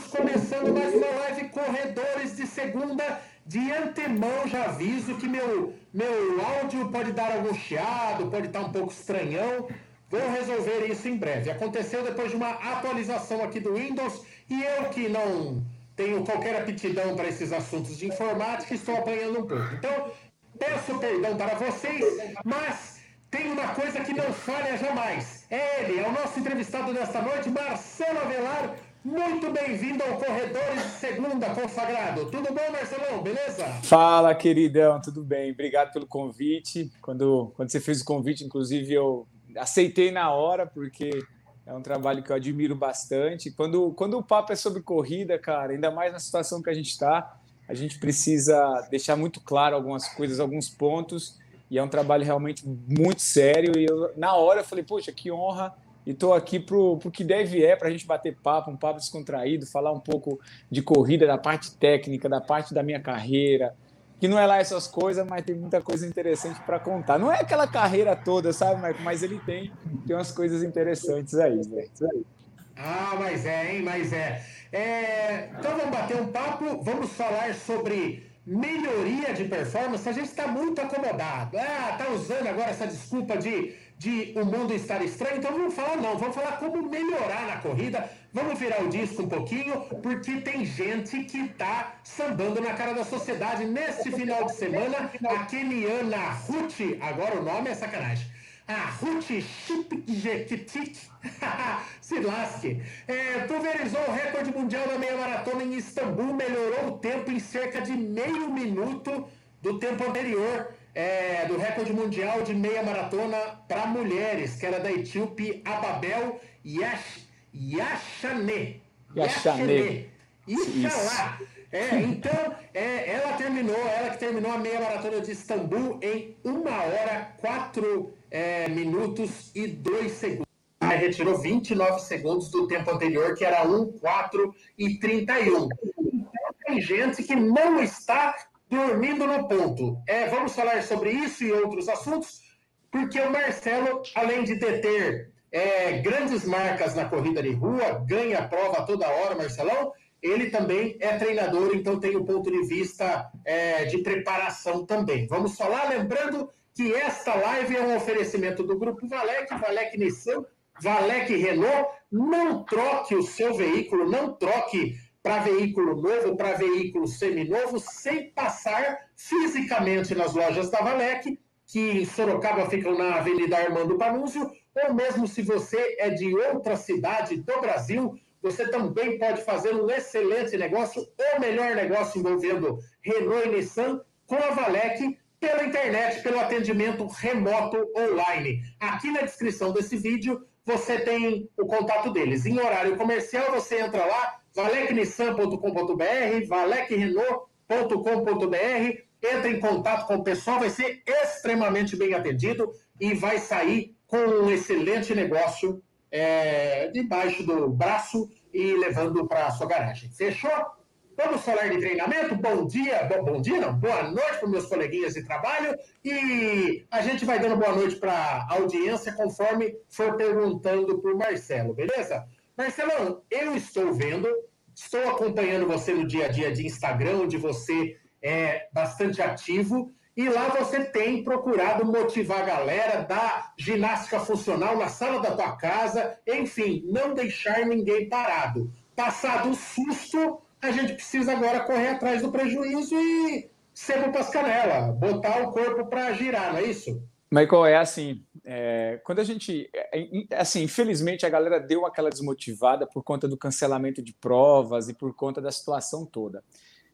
Vamos começando mais uma live Corredores de Segunda. De antemão já aviso que meu, meu áudio pode dar algum chiado, pode estar um pouco estranhão. Vou resolver isso em breve. Aconteceu depois de uma atualização aqui do Windows e eu que não tenho qualquer aptidão para esses assuntos de informática, estou apanhando um pouco. Então, peço perdão para vocês, mas tem uma coisa que não falha jamais. É ele, é o nosso entrevistado desta noite, Marcelo Avelar. Muito bem-vindo ao Corredores Segunda Consagrado. Tudo bom, Marcelão? Beleza? Fala, queridão, tudo bem? Obrigado pelo convite. Quando, quando você fez o convite, inclusive, eu aceitei na hora, porque é um trabalho que eu admiro bastante. Quando, quando o papo é sobre corrida, cara, ainda mais na situação que a gente está, a gente precisa deixar muito claro algumas coisas, alguns pontos e é um trabalho realmente muito sério. E eu, na hora eu falei, poxa, que honra. E estou aqui para o que deve é, para a gente bater papo, um papo descontraído, falar um pouco de corrida, da parte técnica, da parte da minha carreira, que não é lá essas coisas, mas tem muita coisa interessante para contar. Não é aquela carreira toda, sabe, Marco? Mas ele tem, tem umas coisas interessantes aí, velho. Ah, mas é, hein? Mas é. é. Então vamos bater um papo, vamos falar sobre melhoria de performance, a gente está muito acomodado. Ah, tá usando agora essa desculpa de, de o mundo estar estranho, então vamos falar não, vamos falar como melhorar na corrida, vamos virar o disco um pouquinho, porque tem gente que tá sambando na cara da sociedade. Neste final de semana, a Keniana Ruth, agora o nome é sacanagem, a Ruth Chipjekitik se lasque. É, pulverizou o recorde mundial da meia maratona em Istambul, melhorou o tempo em cerca de meio minuto do tempo anterior. É, do recorde mundial de meia maratona para mulheres, que era da etíope Ababel Yash, Yachane. Yachane. Ixalá. É, então, é, ela terminou, ela que terminou a meia maratona de Istambul em 1 hora, 4 é, minutos e 2 segundos. Aí retirou 29 segundos do tempo anterior, que era 1, 4 e 31. Então, tem gente que não está dormindo no ponto. É, vamos falar sobre isso e outros assuntos, porque o Marcelo, além de deter é, grandes marcas na corrida de rua, ganha prova toda hora, Marcelão, ele também é treinador, então tem o um ponto de vista é, de preparação também. Vamos falar, lembrando que esta live é um oferecimento do Grupo Valec, Valec Nissan, Valec Renault. Não troque o seu veículo, não troque para veículo novo, para veículo seminovo, sem passar fisicamente nas lojas da Valec, que em Sorocaba ficam na Avenida Armando Panúzio, ou mesmo se você é de outra cidade do Brasil, você também pode fazer um excelente negócio, ou melhor negócio envolvendo Renault e Nissan, com a Valec, pela internet, pelo atendimento remoto online. Aqui na descrição desse vídeo você tem o contato deles. Em horário comercial, você entra lá, valecnissan.com.br, valecrenault.com.br, entra em contato com o pessoal, vai ser extremamente bem atendido e vai sair com um excelente negócio é, debaixo do braço e levando para a sua garagem. Fechou? Vamos falar de treinamento? Bom dia, bom, bom dia não, boa noite para meus coleguinhas de trabalho e a gente vai dando boa noite para a audiência conforme for perguntando para o Marcelo, beleza? Marcelão, eu estou vendo, estou acompanhando você no dia a dia de Instagram, onde você é bastante ativo e lá você tem procurado motivar a galera, dar ginástica funcional na sala da tua casa, enfim, não deixar ninguém parado. Passado o susto, a gente precisa agora correr atrás do prejuízo e sebo para as canelas, botar o corpo para girar, não é isso? Michael, é assim, é, quando a gente, é, é, assim, infelizmente a galera deu aquela desmotivada por conta do cancelamento de provas e por conta da situação toda.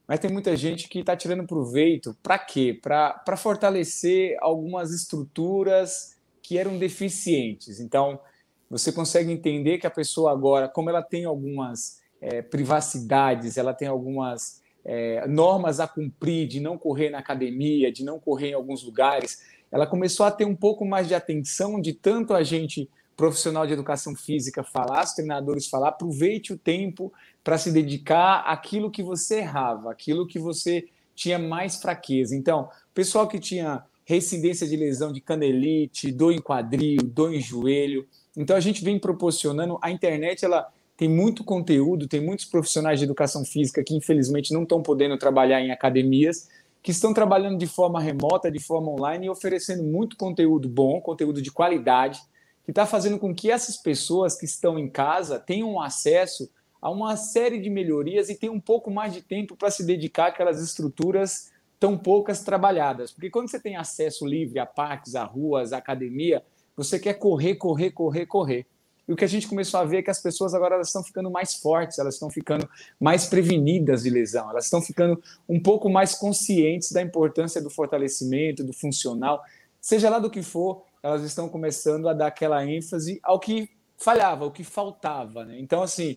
Mas tem muita gente que está tirando proveito para quê? Para fortalecer algumas estruturas que eram deficientes. Então, você consegue entender que a pessoa agora, como ela tem algumas é, privacidades, ela tem algumas é, normas a cumprir de não correr na academia, de não correr em alguns lugares, ela começou a ter um pouco mais de atenção de tanto a gente profissional de educação física falar, os treinadores falar, aproveite o tempo para se dedicar àquilo que você errava, aquilo que você tinha mais fraqueza. Então, pessoal que tinha recidência de lesão de canelite, dor em quadril, dor em joelho. Então, a gente vem proporcionando, a internet ela tem muito conteúdo, tem muitos profissionais de educação física que infelizmente não estão podendo trabalhar em academias, que estão trabalhando de forma remota, de forma online e oferecendo muito conteúdo bom, conteúdo de qualidade, que está fazendo com que essas pessoas que estão em casa tenham acesso a uma série de melhorias e tenham um pouco mais de tempo para se dedicar àquelas estruturas tão poucas trabalhadas. Porque quando você tem acesso livre a parques, a ruas, a academia, você quer correr, correr, correr, correr. E o que a gente começou a ver é que as pessoas agora elas estão ficando mais fortes, elas estão ficando mais prevenidas de lesão, elas estão ficando um pouco mais conscientes da importância do fortalecimento, do funcional, seja lá do que for, elas estão começando a dar aquela ênfase ao que falhava, ao que faltava. Né? Então, assim,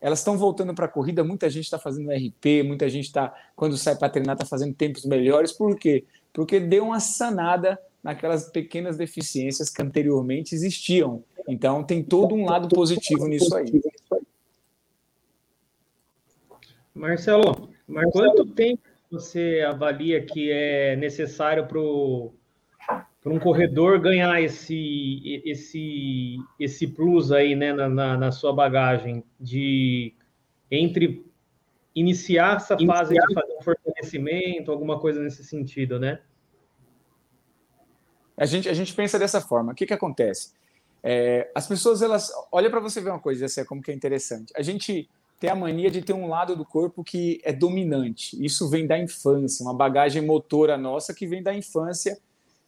elas estão voltando para a corrida, muita gente está fazendo RP, muita gente está, quando sai para treinar, está fazendo tempos melhores. Por quê? Porque deu uma sanada naquelas pequenas deficiências que anteriormente existiam. Então, tem todo um lado positivo nisso aí. Marcelo, Marcelo, quanto tempo você avalia que é necessário para um corredor ganhar esse, esse, esse plus aí né, na, na, na sua bagagem de entre iniciar essa fase iniciar. de fazer um fortalecimento, alguma coisa nesse sentido, né? A gente, a gente pensa dessa forma. O que, que acontece? É, as pessoas, elas. Olha para você ver uma coisa, assim, como que é interessante. A gente tem a mania de ter um lado do corpo que é dominante. Isso vem da infância, uma bagagem motora nossa que vem da infância,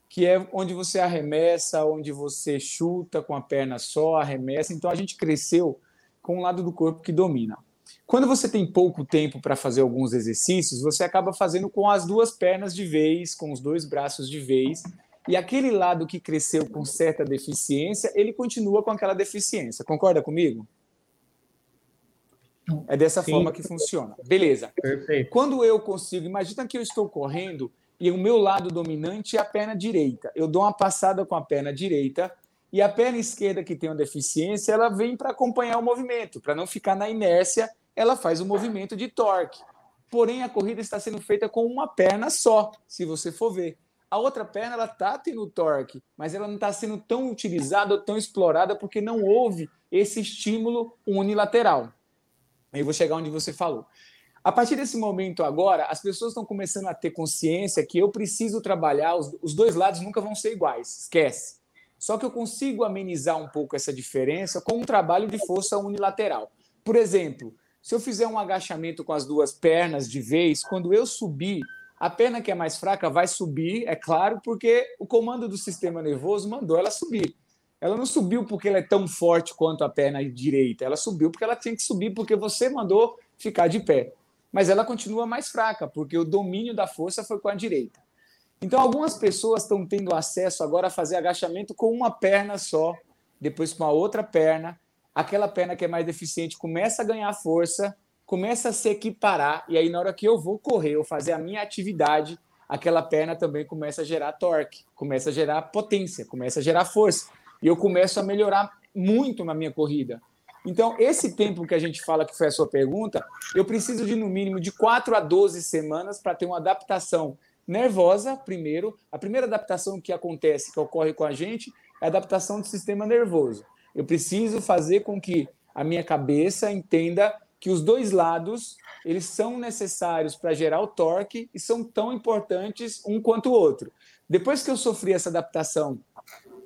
que é onde você arremessa, onde você chuta com a perna só, arremessa. Então a gente cresceu com um lado do corpo que domina. Quando você tem pouco tempo para fazer alguns exercícios, você acaba fazendo com as duas pernas de vez, com os dois braços de vez, e aquele lado que cresceu com certa deficiência, ele continua com aquela deficiência. Concorda comigo? É dessa Sim. forma que funciona. Beleza. Perfeito. Quando eu consigo, imagina que eu estou correndo e o meu lado dominante é a perna direita. Eu dou uma passada com a perna direita e a perna esquerda que tem uma deficiência, ela vem para acompanhar o movimento, para não ficar na inércia, ela faz o movimento de torque. Porém, a corrida está sendo feita com uma perna só, se você for ver a outra perna ela está tendo torque, mas ela não está sendo tão utilizada ou tão explorada porque não houve esse estímulo unilateral. Aí vou chegar onde você falou. A partir desse momento agora, as pessoas estão começando a ter consciência que eu preciso trabalhar, os, os dois lados nunca vão ser iguais, esquece. Só que eu consigo amenizar um pouco essa diferença com um trabalho de força unilateral. Por exemplo, se eu fizer um agachamento com as duas pernas de vez, quando eu subir, a perna que é mais fraca vai subir, é claro, porque o comando do sistema nervoso mandou ela subir. Ela não subiu porque ela é tão forte quanto a perna direita, ela subiu porque ela tinha que subir porque você mandou ficar de pé. Mas ela continua mais fraca, porque o domínio da força foi com a direita. Então, algumas pessoas estão tendo acesso agora a fazer agachamento com uma perna só, depois com a outra perna. Aquela perna que é mais deficiente começa a ganhar força começa a se equiparar, e aí na hora que eu vou correr, eu fazer a minha atividade, aquela perna também começa a gerar torque, começa a gerar potência, começa a gerar força. E eu começo a melhorar muito na minha corrida. Então, esse tempo que a gente fala que foi a sua pergunta, eu preciso de no mínimo de 4 a 12 semanas para ter uma adaptação nervosa, primeiro. A primeira adaptação que acontece, que ocorre com a gente, é a adaptação do sistema nervoso. Eu preciso fazer com que a minha cabeça entenda que os dois lados eles são necessários para gerar o torque e são tão importantes um quanto o outro. Depois que eu sofri essa adaptação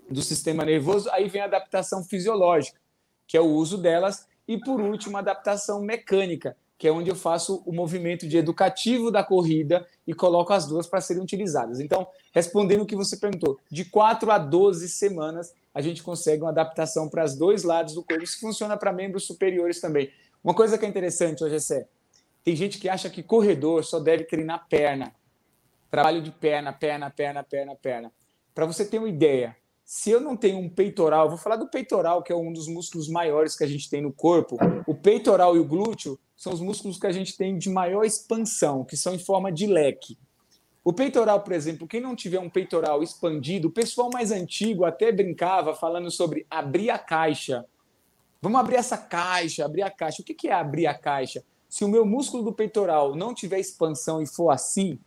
do sistema nervoso, aí vem a adaptação fisiológica, que é o uso delas, e por último, a adaptação mecânica, que é onde eu faço o movimento de educativo da corrida e coloco as duas para serem utilizadas. Então, respondendo o que você perguntou, de 4 a 12 semanas a gente consegue uma adaptação para os dois lados do corpo. Isso funciona para membros superiores também. Uma coisa que é interessante hoje é tem gente que acha que corredor só deve treinar perna. Trabalho de perna, perna, perna, perna, perna. Para você ter uma ideia, se eu não tenho um peitoral, vou falar do peitoral, que é um dos músculos maiores que a gente tem no corpo. O peitoral e o glúteo são os músculos que a gente tem de maior expansão, que são em forma de leque. O peitoral, por exemplo, quem não tiver um peitoral expandido, o pessoal mais antigo até brincava falando sobre abrir a caixa. Vamos abrir essa caixa, abrir a caixa. O que é abrir a caixa? Se o meu músculo do peitoral não tiver expansão e for assim,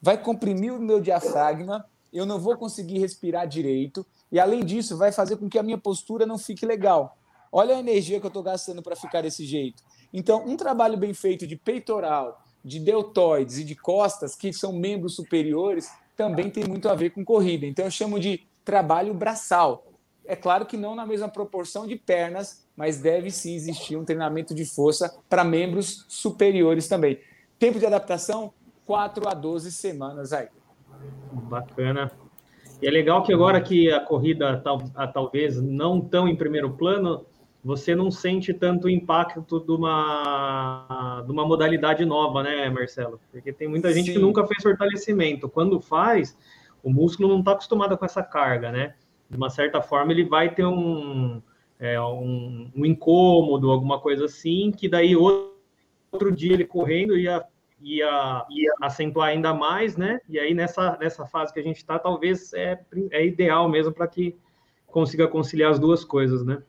vai comprimir o meu diafragma, eu não vou conseguir respirar direito, e além disso, vai fazer com que a minha postura não fique legal. Olha a energia que eu estou gastando para ficar desse jeito. Então, um trabalho bem feito de peitoral, de deltoides e de costas, que são membros superiores, também tem muito a ver com corrida. Então, eu chamo de trabalho braçal. É claro que não na mesma proporção de pernas, mas deve sim existir um treinamento de força para membros superiores também. Tempo de adaptação, 4 a 12 semanas aí. Bacana. E é legal que agora que a corrida tal, talvez não tão em primeiro plano, você não sente tanto o impacto de uma, de uma modalidade nova, né, Marcelo? Porque tem muita gente Sim. que nunca fez fortalecimento. Quando faz, o músculo não está acostumado com essa carga, né? De uma certa forma, ele vai ter um, é, um, um, incômodo, alguma coisa assim, que daí outro, outro dia ele correndo ia, ia, ia acentuar ainda mais, né? E aí nessa, nessa fase que a gente está, talvez é, é ideal mesmo para que consiga conciliar as duas coisas, né?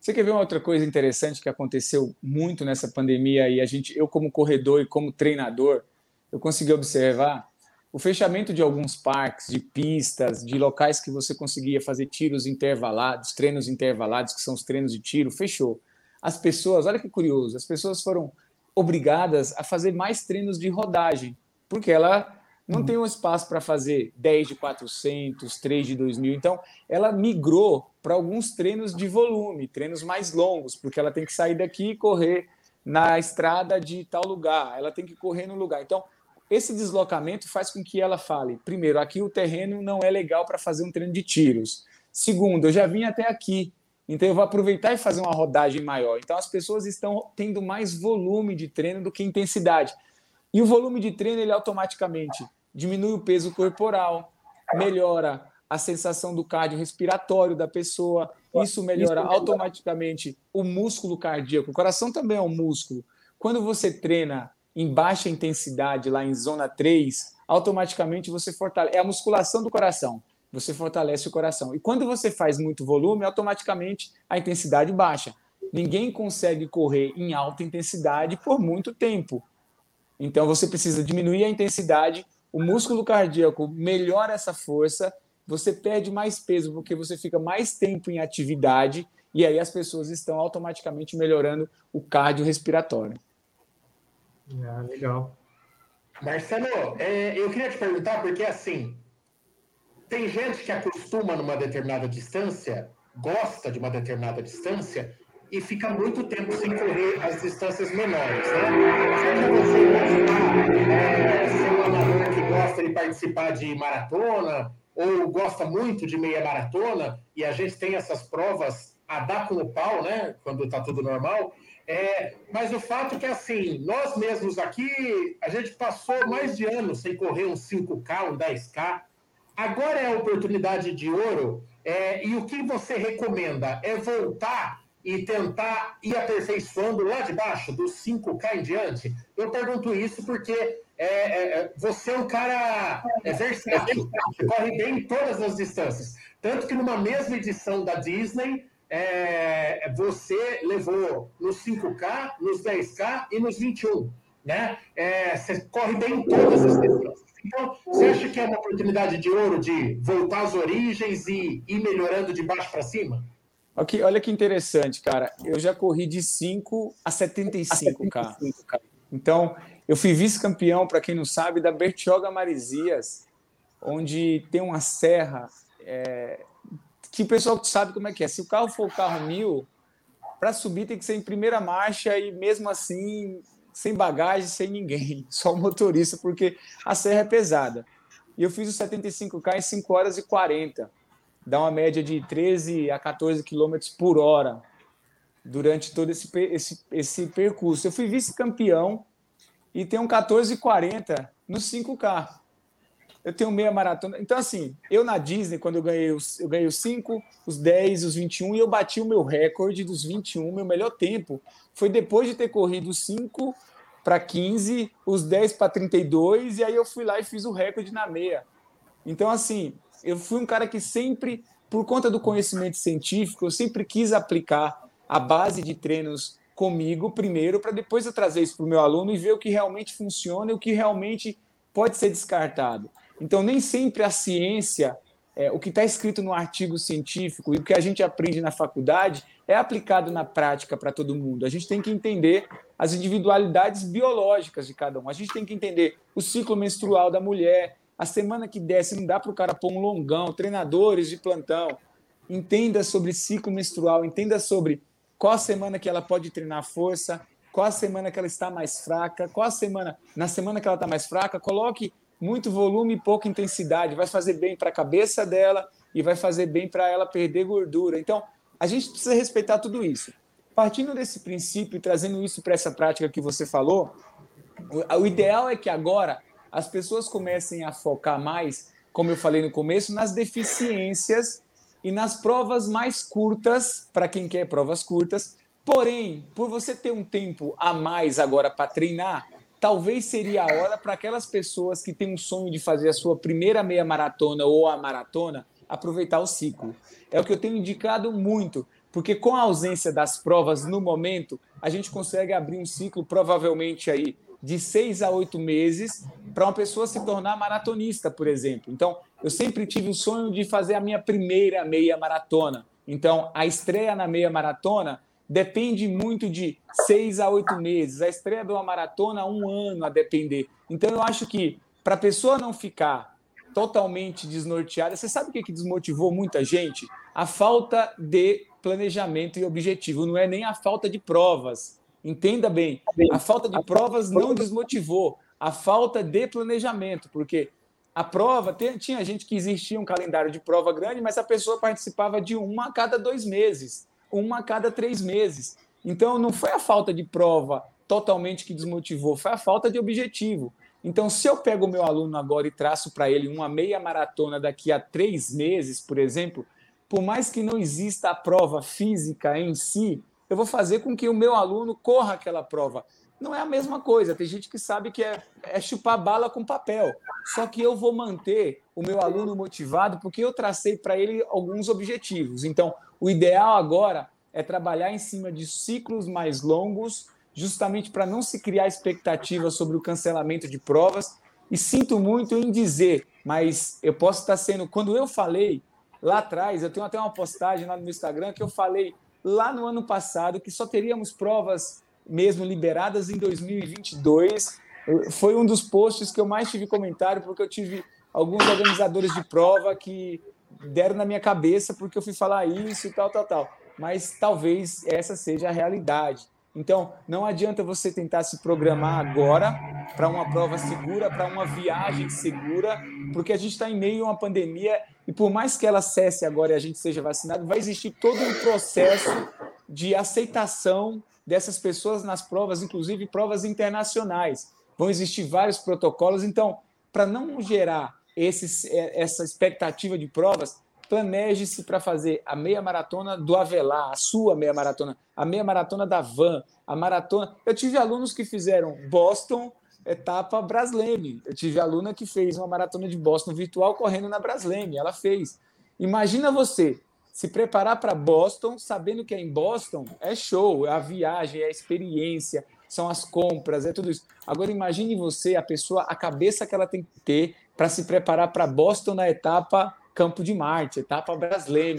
Você quer ver uma outra coisa interessante que aconteceu muito nessa pandemia e a gente, eu como corredor e como treinador, eu consegui observar o fechamento de alguns parques, de pistas, de locais que você conseguia fazer tiros intervalados, treinos intervalados, que são os treinos de tiro, fechou. As pessoas, olha que curioso, as pessoas foram obrigadas a fazer mais treinos de rodagem, porque ela não uhum. tem um espaço para fazer 10 de 400, 3 de 2000. Então, ela migrou para alguns treinos de volume, treinos mais longos, porque ela tem que sair daqui e correr na estrada de tal lugar, ela tem que correr no lugar. Então, esse deslocamento faz com que ela fale: primeiro, aqui o terreno não é legal para fazer um treino de tiros. Segundo, eu já vim até aqui, então eu vou aproveitar e fazer uma rodagem maior. Então as pessoas estão tendo mais volume de treino do que intensidade. E o volume de treino, ele automaticamente diminui o peso corporal, melhora a sensação do cardiorrespiratório da pessoa, isso melhora automaticamente o músculo cardíaco. O coração também é um músculo. Quando você treina em baixa intensidade, lá em zona 3, automaticamente você fortalece. É a musculação do coração. Você fortalece o coração. E quando você faz muito volume, automaticamente a intensidade baixa. Ninguém consegue correr em alta intensidade por muito tempo. Então você precisa diminuir a intensidade, o músculo cardíaco melhora essa força, você perde mais peso porque você fica mais tempo em atividade e aí as pessoas estão automaticamente melhorando o cardiorrespiratório. Ah, legal. Marcelo, é, eu queria te perguntar, porque assim, tem gente que acostuma numa determinada distância, gosta de uma determinada distância, e fica muito tempo sem correr as distâncias menores, né? Seja você imaginar é, ser um amador que gosta de participar de maratona ou gosta muito de meia maratona, e a gente tem essas provas a dar com o pau, né? Quando está tudo normal. É, mas o fato é que, assim, nós mesmos aqui, a gente passou mais de anos sem correr um 5K, um 10K. Agora é a oportunidade de ouro. É, e o que você recomenda? É voltar e tentar ir aperfeiçoando lá de baixo, dos 5K em diante? Eu pergunto isso porque é, é, é, você é um cara é, versátil, corre bem em todas as distâncias. Tanto que numa mesma edição da Disney, é, você levou nos 5K, nos 10K e nos 21. Né? É, você corre bem em todas as distâncias. Então, você acha que é uma oportunidade de ouro de voltar às origens e ir melhorando de baixo para cima? Okay, olha que interessante, cara. Eu já corri de 5 a 75K. Então, eu fui vice-campeão, para quem não sabe, da Bertioga Marizias, onde tem uma serra é, que o pessoal sabe como é que é. Se o carro for o carro mil, para subir tem que ser em primeira marcha e mesmo assim, sem bagagem, sem ninguém, só o motorista, porque a serra é pesada. E eu fiz o 75K em 5 horas e 40 dá uma média de 13 a 14 km por hora durante todo esse, esse, esse percurso. Eu fui vice-campeão e tenho um 14,40 no 5K. Eu tenho meia maratona. Então, assim, eu na Disney, quando eu ganhei os, eu ganhei os 5, os 10, os 21, e eu bati o meu recorde dos 21, meu melhor tempo. Foi depois de ter corrido os 5 para 15, os 10 para 32, e aí eu fui lá e fiz o recorde na meia. Então, assim, eu fui um cara que sempre, por conta do conhecimento científico, eu sempre quis aplicar a base de treinos comigo primeiro, para depois eu trazer isso para o meu aluno e ver o que realmente funciona e o que realmente pode ser descartado. Então, nem sempre a ciência, é, o que está escrito no artigo científico e o que a gente aprende na faculdade é aplicado na prática para todo mundo. A gente tem que entender as individualidades biológicas de cada um. A gente tem que entender o ciclo menstrual da mulher, a semana que desce, não dá para o cara pôr um longão, treinadores de plantão. Entenda sobre ciclo menstrual, entenda sobre qual a semana que ela pode treinar força, qual a semana que ela está mais fraca, qual a semana, na semana que ela está mais fraca, coloque muito volume e pouca intensidade, vai fazer bem para a cabeça dela e vai fazer bem para ela perder gordura. Então, a gente precisa respeitar tudo isso. Partindo desse princípio e trazendo isso para essa prática que você falou, o ideal é que agora as pessoas comecem a focar mais, como eu falei no começo, nas deficiências e nas provas mais curtas, para quem quer provas curtas. Porém, por você ter um tempo a mais agora para treinar, talvez seria a hora para aquelas pessoas que têm um sonho de fazer a sua primeira meia maratona ou a maratona aproveitar o ciclo. É o que eu tenho indicado muito, porque com a ausência das provas no momento, a gente consegue abrir um ciclo provavelmente aí de seis a oito meses para uma pessoa se tornar maratonista, por exemplo. Então, eu sempre tive o sonho de fazer a minha primeira meia maratona. Então, a estreia na meia maratona depende muito de seis a oito meses. A estreia de uma maratona, um ano a depender. Então, eu acho que para a pessoa não ficar totalmente desnorteada, você sabe o que desmotivou muita gente? A falta de planejamento e objetivo. Não é nem a falta de provas Entenda bem, a falta de provas não desmotivou, a falta de planejamento, porque a prova, tinha gente que existia um calendário de prova grande, mas a pessoa participava de uma a cada dois meses, uma a cada três meses. Então, não foi a falta de prova totalmente que desmotivou, foi a falta de objetivo. Então, se eu pego o meu aluno agora e traço para ele uma meia maratona daqui a três meses, por exemplo, por mais que não exista a prova física em si, eu vou fazer com que o meu aluno corra aquela prova. Não é a mesma coisa. Tem gente que sabe que é, é chupar bala com papel. Só que eu vou manter o meu aluno motivado porque eu tracei para ele alguns objetivos. Então, o ideal agora é trabalhar em cima de ciclos mais longos, justamente para não se criar expectativa sobre o cancelamento de provas. E sinto muito em dizer, mas eu posso estar sendo. Quando eu falei lá atrás, eu tenho até uma postagem lá no meu Instagram que eu falei lá no ano passado que só teríamos provas mesmo liberadas em 2022. Foi um dos posts que eu mais tive comentário, porque eu tive alguns organizadores de prova que deram na minha cabeça porque eu fui falar isso e tal, tal, tal. Mas talvez essa seja a realidade. Então, não adianta você tentar se programar agora para uma prova segura, para uma viagem segura, porque a gente está em meio a uma pandemia e por mais que ela cesse agora e a gente seja vacinado, vai existir todo um processo de aceitação dessas pessoas nas provas, inclusive provas internacionais. Vão existir vários protocolos. Então, para não gerar esses, é, essa expectativa de provas, planeje-se para fazer a meia maratona do Avelar, a sua meia maratona, a meia maratona da Van, a maratona. Eu tive alunos que fizeram Boston, etapa Brasleme. Eu tive aluna que fez uma maratona de Boston virtual correndo na Brasleme, ela fez. Imagina você se preparar para Boston, sabendo que é em Boston, é show, é a viagem, é a experiência, são as compras, é tudo isso. Agora imagine você, a pessoa, a cabeça que ela tem que ter para se preparar para Boston na etapa Campo de Marte, etapa Brasleme.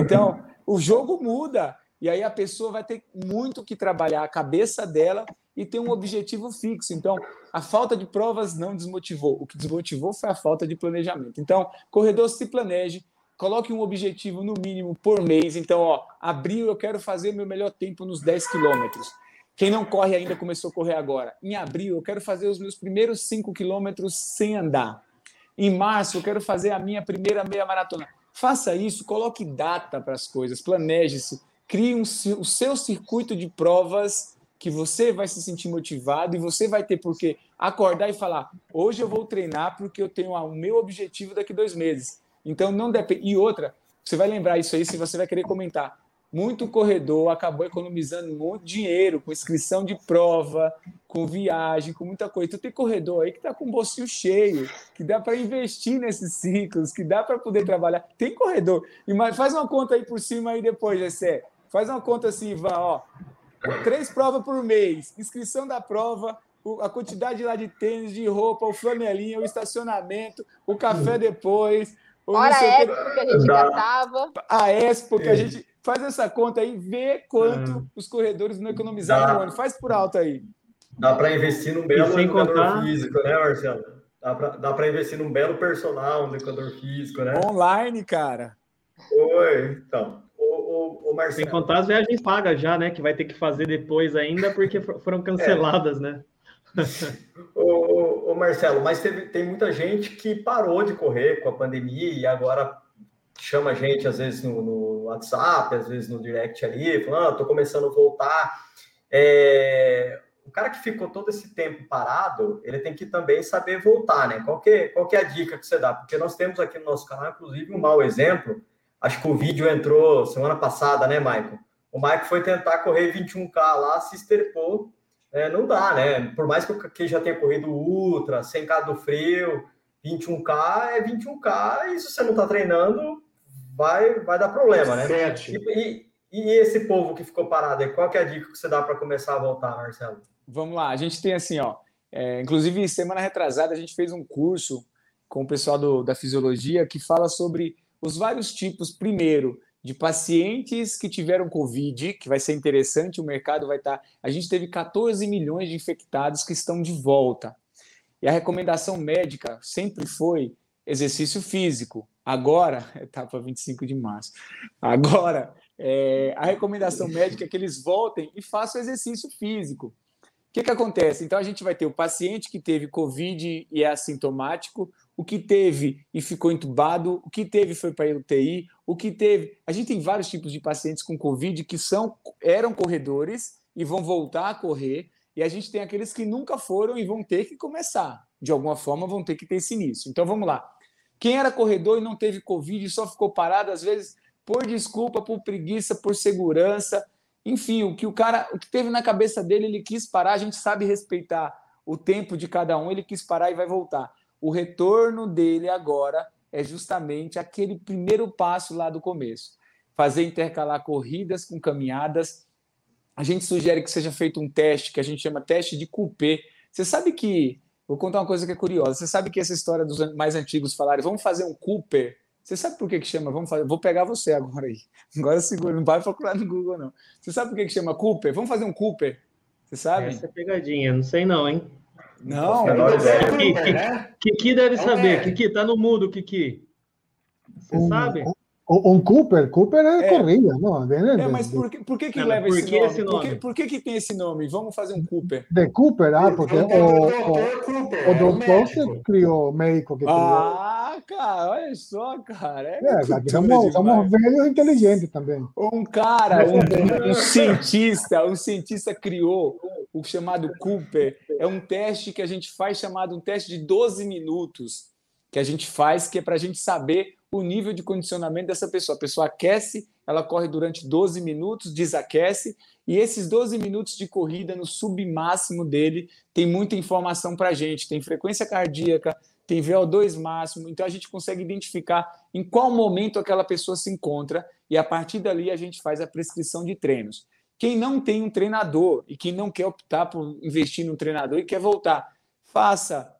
Então, o jogo muda. E aí a pessoa vai ter muito que trabalhar a cabeça dela e ter um objetivo fixo. Então, a falta de provas não desmotivou. O que desmotivou foi a falta de planejamento. Então, corredor se planeje, coloque um objetivo no mínimo por mês. Então, ó, abril eu quero fazer meu melhor tempo nos 10 quilômetros. Quem não corre ainda começou a correr agora. Em abril eu quero fazer os meus primeiros 5 quilômetros sem andar. Em março eu quero fazer a minha primeira meia maratona. Faça isso, coloque data para as coisas, planeje-se, crie um, o seu circuito de provas que você vai se sentir motivado e você vai ter porque acordar e falar: hoje eu vou treinar porque eu tenho o meu objetivo daqui dois meses. Então não depende. E outra, você vai lembrar isso aí se você vai querer comentar. Muito corredor acabou economizando muito dinheiro com inscrição de prova, com viagem, com muita coisa. Então tem corredor aí que está com o bolsinho cheio, que dá para investir nesses ciclos, que dá para poder trabalhar. Tem corredor. E faz uma conta aí por cima aí depois, Jessé. Faz uma conta assim, Ivan, ó. Três provas por mês, inscrição da prova, a quantidade lá de tênis, de roupa, o flanelinha, o estacionamento, o café depois, Hora Expo que a gente gastava. A Expo que a gente faz essa conta aí, vê quanto os corredores não economizaram no ano. Faz por alto aí. Dá para investir num belo educador contar... físico, né, Marcelo? Dá para investir num belo personal, um educador físico, né? Online, cara. Oi, então. O, o, o Marcelo... Sem contar as viagens pagas já, né? Que vai ter que fazer depois ainda, porque foram canceladas, é. né? o, Marcelo, mas teve, tem muita gente que parou de correr com a pandemia e agora chama a gente, às vezes, no, no WhatsApp, às vezes no direct ali, falando, ah, tô começando a voltar. É, o cara que ficou todo esse tempo parado, ele tem que também saber voltar, né? Qual que, qual que é a dica que você dá? Porque nós temos aqui no nosso canal, inclusive, um mau exemplo. Acho que o vídeo entrou semana passada, né, Maicon? O Maicon foi tentar correr 21K lá, se esterpou. É, não dá, né? Por mais que eu já tenha corrido ultra, 100K do frio, 21K é 21K, e se você não está treinando, vai, vai dar problema, né? E, e, e, esse povo que ficou parado aí, qual que é a dica que você dá para começar a voltar, Marcelo? Vamos lá, a gente tem assim, ó. É, inclusive, semana retrasada, a gente fez um curso com o pessoal do, da fisiologia que fala sobre os vários tipos, primeiro, de pacientes que tiveram Covid, que vai ser interessante, o mercado vai estar. Tá, a gente teve 14 milhões de infectados que estão de volta. E a recomendação médica sempre foi exercício físico. Agora, etapa 25 de março. Agora, é, a recomendação médica é que eles voltem e façam exercício físico. O que, que acontece? Então, a gente vai ter o paciente que teve Covid e é assintomático, o que teve e ficou entubado, o que teve foi para a UTI, o que teve. A gente tem vários tipos de pacientes com Covid que são eram corredores e vão voltar a correr, e a gente tem aqueles que nunca foram e vão ter que começar. De alguma forma, vão ter que ter esse início. Então, vamos lá. Quem era corredor e não teve Covid e só ficou parado, às vezes, por desculpa, por preguiça, por segurança, enfim, o que o cara, o que teve na cabeça dele, ele quis parar, a gente sabe respeitar o tempo de cada um, ele quis parar e vai voltar. O retorno dele agora é justamente aquele primeiro passo lá do começo. Fazer intercalar corridas com caminhadas. A gente sugere que seja feito um teste que a gente chama teste de coupé. Você sabe que Vou contar uma coisa que é curiosa. Você sabe que essa história dos mais antigos falarem, vamos fazer um Cooper você sabe por que, que chama? Vamos fazer. Vou pegar você agora aí. Agora segura, não vai procurar no Google, não. Você sabe por que, que chama Cooper? Vamos fazer um Cooper. Você sabe? Essa é pegadinha, não sei não, hein? Não, não Kiki, Kiki deve saber. Kiki, tá no mudo, Kiki. Você um, sabe? Um Cooper, Cooper é, é. corrida, não? É, é mas por que, por que, que não, leva esse nome? esse nome? Por, que, por que, que tem esse nome? Vamos fazer um Cooper. De Cooper, ah, porque o, o, o, o doutor que criou, o médico que criou. Ah, cara, olha só, cara. É, é somos, somos velhos inteligentes também. Um cara, um, um, cientista, um cientista criou o chamado Cooper. É um teste que a gente faz chamado um teste de 12 minutos que a gente faz, que é para a gente saber o nível de condicionamento dessa pessoa. A pessoa aquece, ela corre durante 12 minutos, desaquece, e esses 12 minutos de corrida no submáximo dele tem muita informação para a gente. Tem frequência cardíaca, tem VO2 máximo, então a gente consegue identificar em qual momento aquela pessoa se encontra e a partir dali a gente faz a prescrição de treinos. Quem não tem um treinador e quem não quer optar por investir no treinador e quer voltar, faça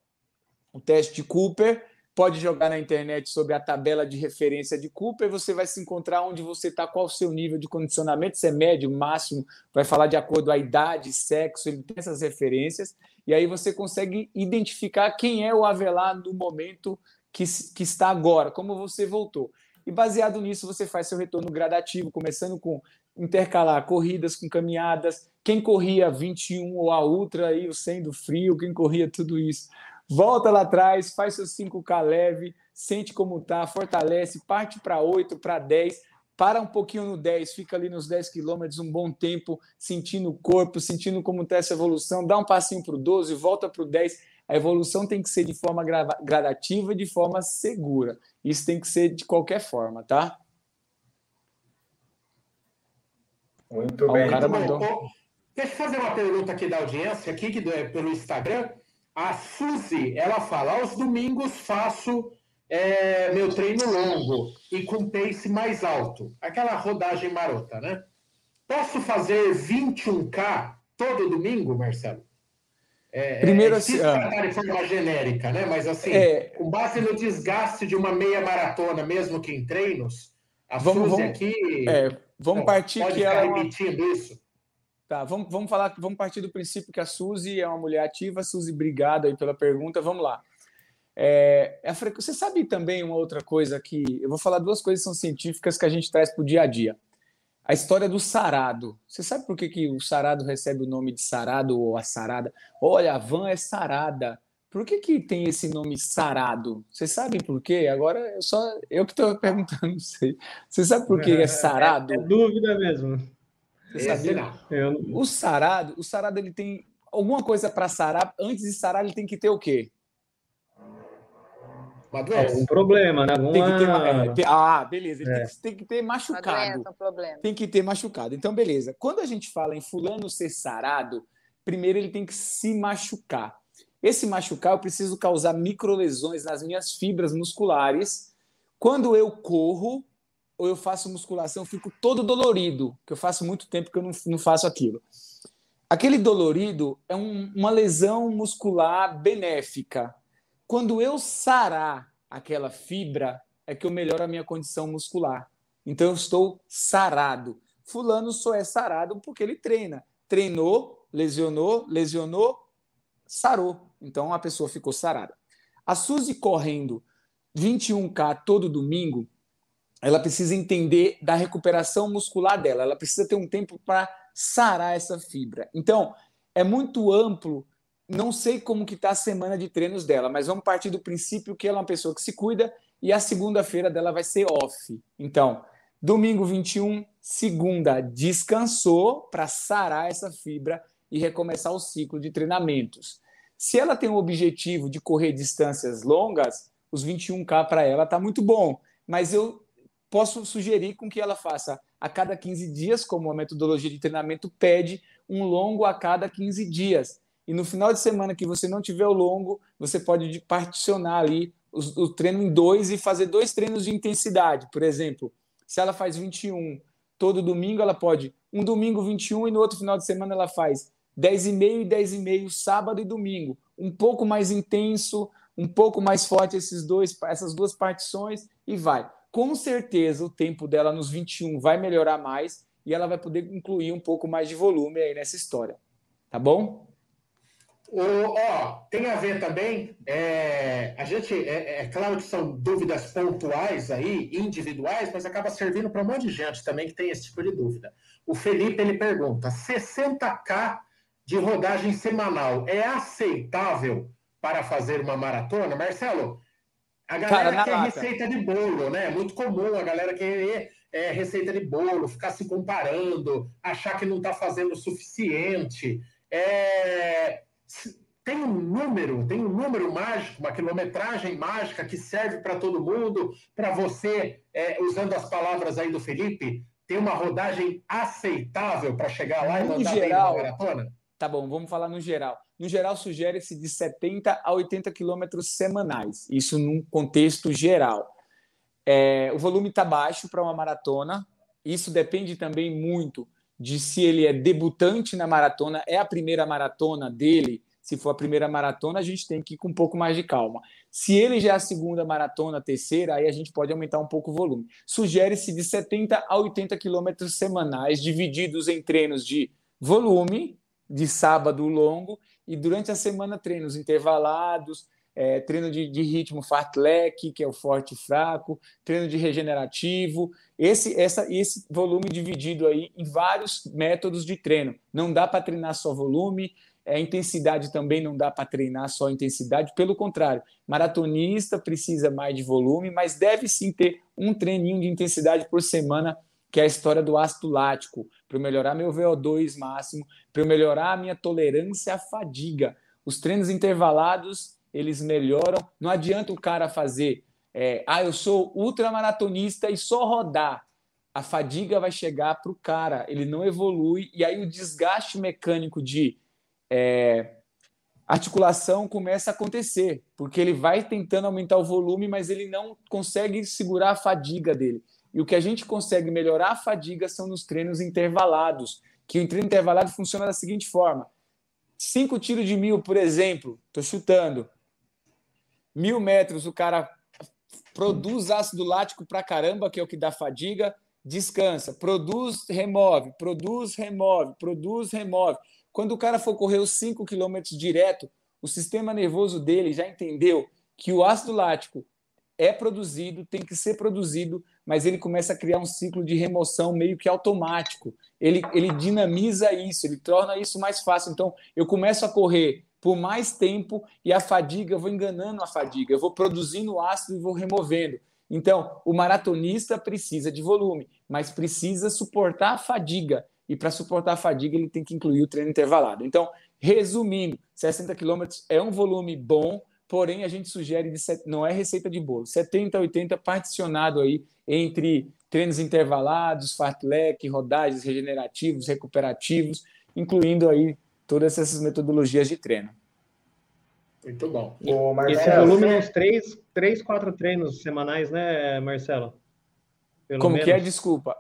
o teste de Cooper, pode jogar na internet sobre a tabela de referência de Cooper, você vai se encontrar onde você está, qual o seu nível de condicionamento, se é médio, máximo, vai falar de acordo com a idade, sexo, ele tem essas referências, e aí você consegue identificar quem é o Avelar no momento que, que está agora, como você voltou. E baseado nisso, você faz seu retorno gradativo, começando com intercalar corridas com caminhadas, quem corria 21 ou a ultra aí, o 100 do frio, quem corria tudo isso. Volta lá atrás, faz seus 5K leve, sente como tá, fortalece, parte para 8, para 10, para um pouquinho no 10, fica ali nos 10 quilômetros um bom tempo, sentindo o corpo, sentindo como está essa evolução, dá um passinho para o 12, volta para o 10. A evolução tem que ser de forma gradativa, de forma segura. Isso tem que ser de qualquer forma, tá? Muito Ó, bem. O cara mandou... Deixa eu fazer uma pergunta aqui da audiência, aqui que é pelo Instagram. A Suzy, ela fala, aos domingos faço é, meu treino longo e com pace mais alto, aquela rodagem marota, né? Posso fazer 21K todo domingo, Marcelo? É, Primeiro, é assim, tratar de forma genérica, né? Mas assim, é, com base no desgaste de uma meia maratona, mesmo que em treinos, a vamos, Suzy aqui. É, vamos partir pode que ela. É repetindo isso. Tá, vamos, vamos falar, vamos partir do princípio que a Suzy é uma mulher ativa. Suzy, obrigado aí pela pergunta. Vamos lá. É, é fre... Você sabe também uma outra coisa que. Eu vou falar duas coisas que são científicas que a gente traz para o dia a dia. A história do sarado. Você sabe por que, que o sarado recebe o nome de sarado ou a sarada? Olha, a van é sarada. Por que, que tem esse nome sarado? Vocês sabem por quê? Agora é só eu que estou perguntando, não sei. Você sabe por que é, é sarado? É, é dúvida mesmo. Você sabia? Eu... O sarado, o sarado ele tem alguma coisa para sarar. Antes de sarar, ele tem que ter o quê? Uma doença. Algum problema, né? Alguma... Tem que ter, é, tem, ah, beleza. Ele é. tem, que, tem, que, ter machucado. Doença, um problema. Tem que ter machucado. Então, beleza. Quando a gente fala em fulano ser sarado, primeiro ele tem que se machucar. Esse machucar, eu preciso causar microlesões nas minhas fibras musculares. Quando eu corro ou eu faço musculação, eu fico todo dolorido, que eu faço muito tempo que eu não, não faço aquilo. Aquele dolorido é um, uma lesão muscular benéfica quando eu sarar aquela fibra, é que eu melhoro a minha condição muscular. Então eu estou sarado. Fulano só é sarado porque ele treina. Treinou, lesionou, lesionou, sarou. Então a pessoa ficou sarada. A Suzy correndo 21K todo domingo, ela precisa entender da recuperação muscular dela. Ela precisa ter um tempo para sarar essa fibra. Então, é muito amplo não sei como que está a semana de treinos dela, mas vamos partir do princípio que ela é uma pessoa que se cuida e a segunda-feira dela vai ser off. Então, domingo 21, segunda, descansou para sarar essa fibra e recomeçar o ciclo de treinamentos. Se ela tem o objetivo de correr distâncias longas, os 21K para ela está muito bom, mas eu posso sugerir com que ela faça a cada 15 dias, como a metodologia de treinamento pede, um longo a cada 15 dias e no final de semana que você não tiver o longo, você pode particionar ali o, o treino em dois e fazer dois treinos de intensidade. Por exemplo, se ela faz 21 todo domingo, ela pode um domingo 21 e no outro final de semana ela faz 10,5 e 10,5 sábado e domingo. Um pouco mais intenso, um pouco mais forte esses dois, essas duas partições e vai. Com certeza o tempo dela nos 21 vai melhorar mais e ela vai poder incluir um pouco mais de volume aí nessa história. Tá bom? O, ó, tem a ver também, é, a gente, é, é, claro que são dúvidas pontuais aí, individuais, mas acaba servindo para um monte de gente também que tem esse tipo de dúvida. O Felipe, ele pergunta, 60K de rodagem semanal é aceitável para fazer uma maratona? Marcelo, a galera Cara, quer lata. receita de bolo, né? É muito comum a galera querer é, receita de bolo, ficar se comparando, achar que não está fazendo o suficiente. É, tem um número, tem um número mágico, uma quilometragem mágica que serve para todo mundo, para você, é, usando as palavras aí do Felipe, ter uma rodagem aceitável para chegar lá e mandar geral, bem maratona? Tá bom, vamos falar no geral. No geral, sugere-se de 70 a 80 quilômetros semanais, isso num contexto geral. É, o volume está baixo para uma maratona, isso depende também muito de se ele é debutante na maratona, é a primeira maratona dele. Se for a primeira maratona, a gente tem que ir com um pouco mais de calma. Se ele já é a segunda maratona, a terceira, aí a gente pode aumentar um pouco o volume. Sugere-se de 70 a 80 quilômetros semanais, divididos em treinos de volume, de sábado longo, e durante a semana treinos intervalados, é, treino de, de ritmo fartlek, que é o forte e fraco, treino de regenerativo, esse, essa, esse volume dividido aí em vários métodos de treino. Não dá para treinar só volume, é, intensidade também não dá para treinar só intensidade, pelo contrário, maratonista precisa mais de volume, mas deve sim ter um treininho de intensidade por semana, que é a história do ácido lático, para melhorar meu VO2 máximo, para melhorar a minha tolerância à fadiga. Os treinos intervalados eles melhoram. Não adianta o cara fazer, é, ah, eu sou ultramaratonista e só rodar. A fadiga vai chegar para o cara, ele não evolui, e aí o desgaste mecânico de é, articulação começa a acontecer, porque ele vai tentando aumentar o volume, mas ele não consegue segurar a fadiga dele. E o que a gente consegue melhorar a fadiga são nos treinos intervalados, que o treino intervalado funciona da seguinte forma: cinco tiros de mil, por exemplo, estou chutando. Mil metros, o cara produz ácido lático para caramba, que é o que dá fadiga, descansa, produz, remove, produz, remove, produz, remove. Quando o cara for correr os 5 quilômetros direto, o sistema nervoso dele já entendeu que o ácido lático é produzido, tem que ser produzido, mas ele começa a criar um ciclo de remoção meio que automático. Ele, ele dinamiza isso, ele torna isso mais fácil. Então, eu começo a correr por mais tempo e a fadiga, eu vou enganando a fadiga, eu vou produzindo ácido e vou removendo. Então, o maratonista precisa de volume, mas precisa suportar a fadiga. E para suportar a fadiga, ele tem que incluir o treino intervalado. Então, resumindo, 60 quilômetros é um volume bom, porém a gente sugere, de set... não é receita de bolo, 70, 80 particionado aí entre treinos intervalados, fartlek, rodagens regenerativos, recuperativos, incluindo aí todas essas metodologias de treino. Muito bom. Ô, Marcelo, Esse volume é uns três, três, quatro treinos semanais, né, Marcelo? Pelo Como menos. que é? Desculpa.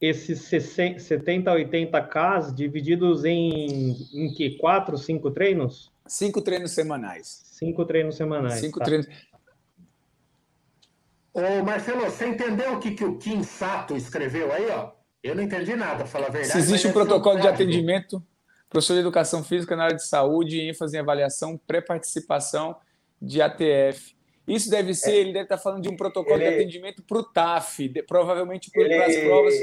Esses 70, 80 Ks divididos em, em que? Quatro, cinco treinos? Cinco treinos semanais. Cinco treinos semanais. Cinco tá. treinos. Ô, Marcelo, você entendeu o que, que o Kim Sato escreveu aí, ó? Eu não entendi nada, fala a verdade. Se existe um protocolo de atendimento professor de educação física na área de saúde, ênfase em avaliação, pré-participação de ATF. Isso deve ser, é. ele deve estar falando de um protocolo ele, de atendimento para o TAF, de, provavelmente para as provas.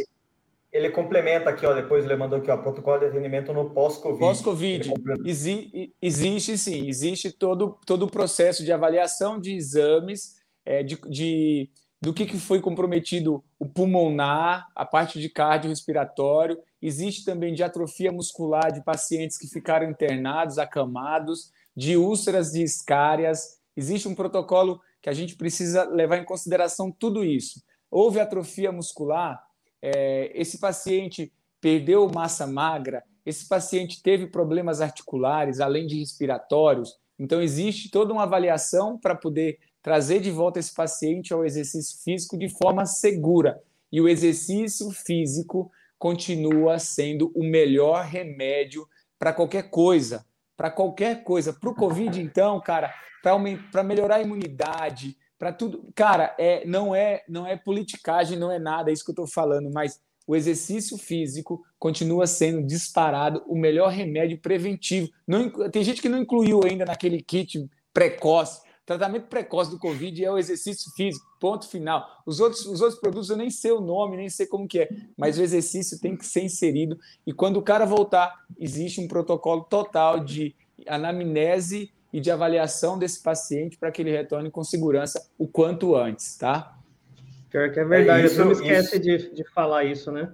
Ele complementa aqui, ó, depois ele mandou aqui, ó, protocolo de atendimento no pós-Covid. Pós-Covid. Exi existe sim, existe todo, todo o processo de avaliação de exames, é, de, de do que, que foi comprometido o pulmonar, a parte de cardiorrespiratório. Existe também de atrofia muscular de pacientes que ficaram internados, acamados, de úlceras de escárias. Existe um protocolo que a gente precisa levar em consideração tudo isso. Houve atrofia muscular, é, esse paciente perdeu massa magra, esse paciente teve problemas articulares, além de respiratórios. Então, existe toda uma avaliação para poder trazer de volta esse paciente ao exercício físico de forma segura. E o exercício físico continua sendo o melhor remédio para qualquer coisa. Para qualquer coisa. Para o Covid, então, cara, para melhorar a imunidade, para tudo. Cara, é, não, é, não é politicagem, não é nada, é isso que eu estou falando, mas o exercício físico continua sendo disparado o melhor remédio preventivo. Não, tem gente que não incluiu ainda naquele kit precoce Tratamento precoce do Covid é o exercício físico, ponto final. Os outros, os outros produtos eu nem sei o nome, nem sei como que é, mas o exercício tem que ser inserido. E quando o cara voltar, existe um protocolo total de anamnese e de avaliação desse paciente para que ele retorne com segurança o quanto antes, tá? Pior que é verdade, é isso, não esquece de, de falar isso, né?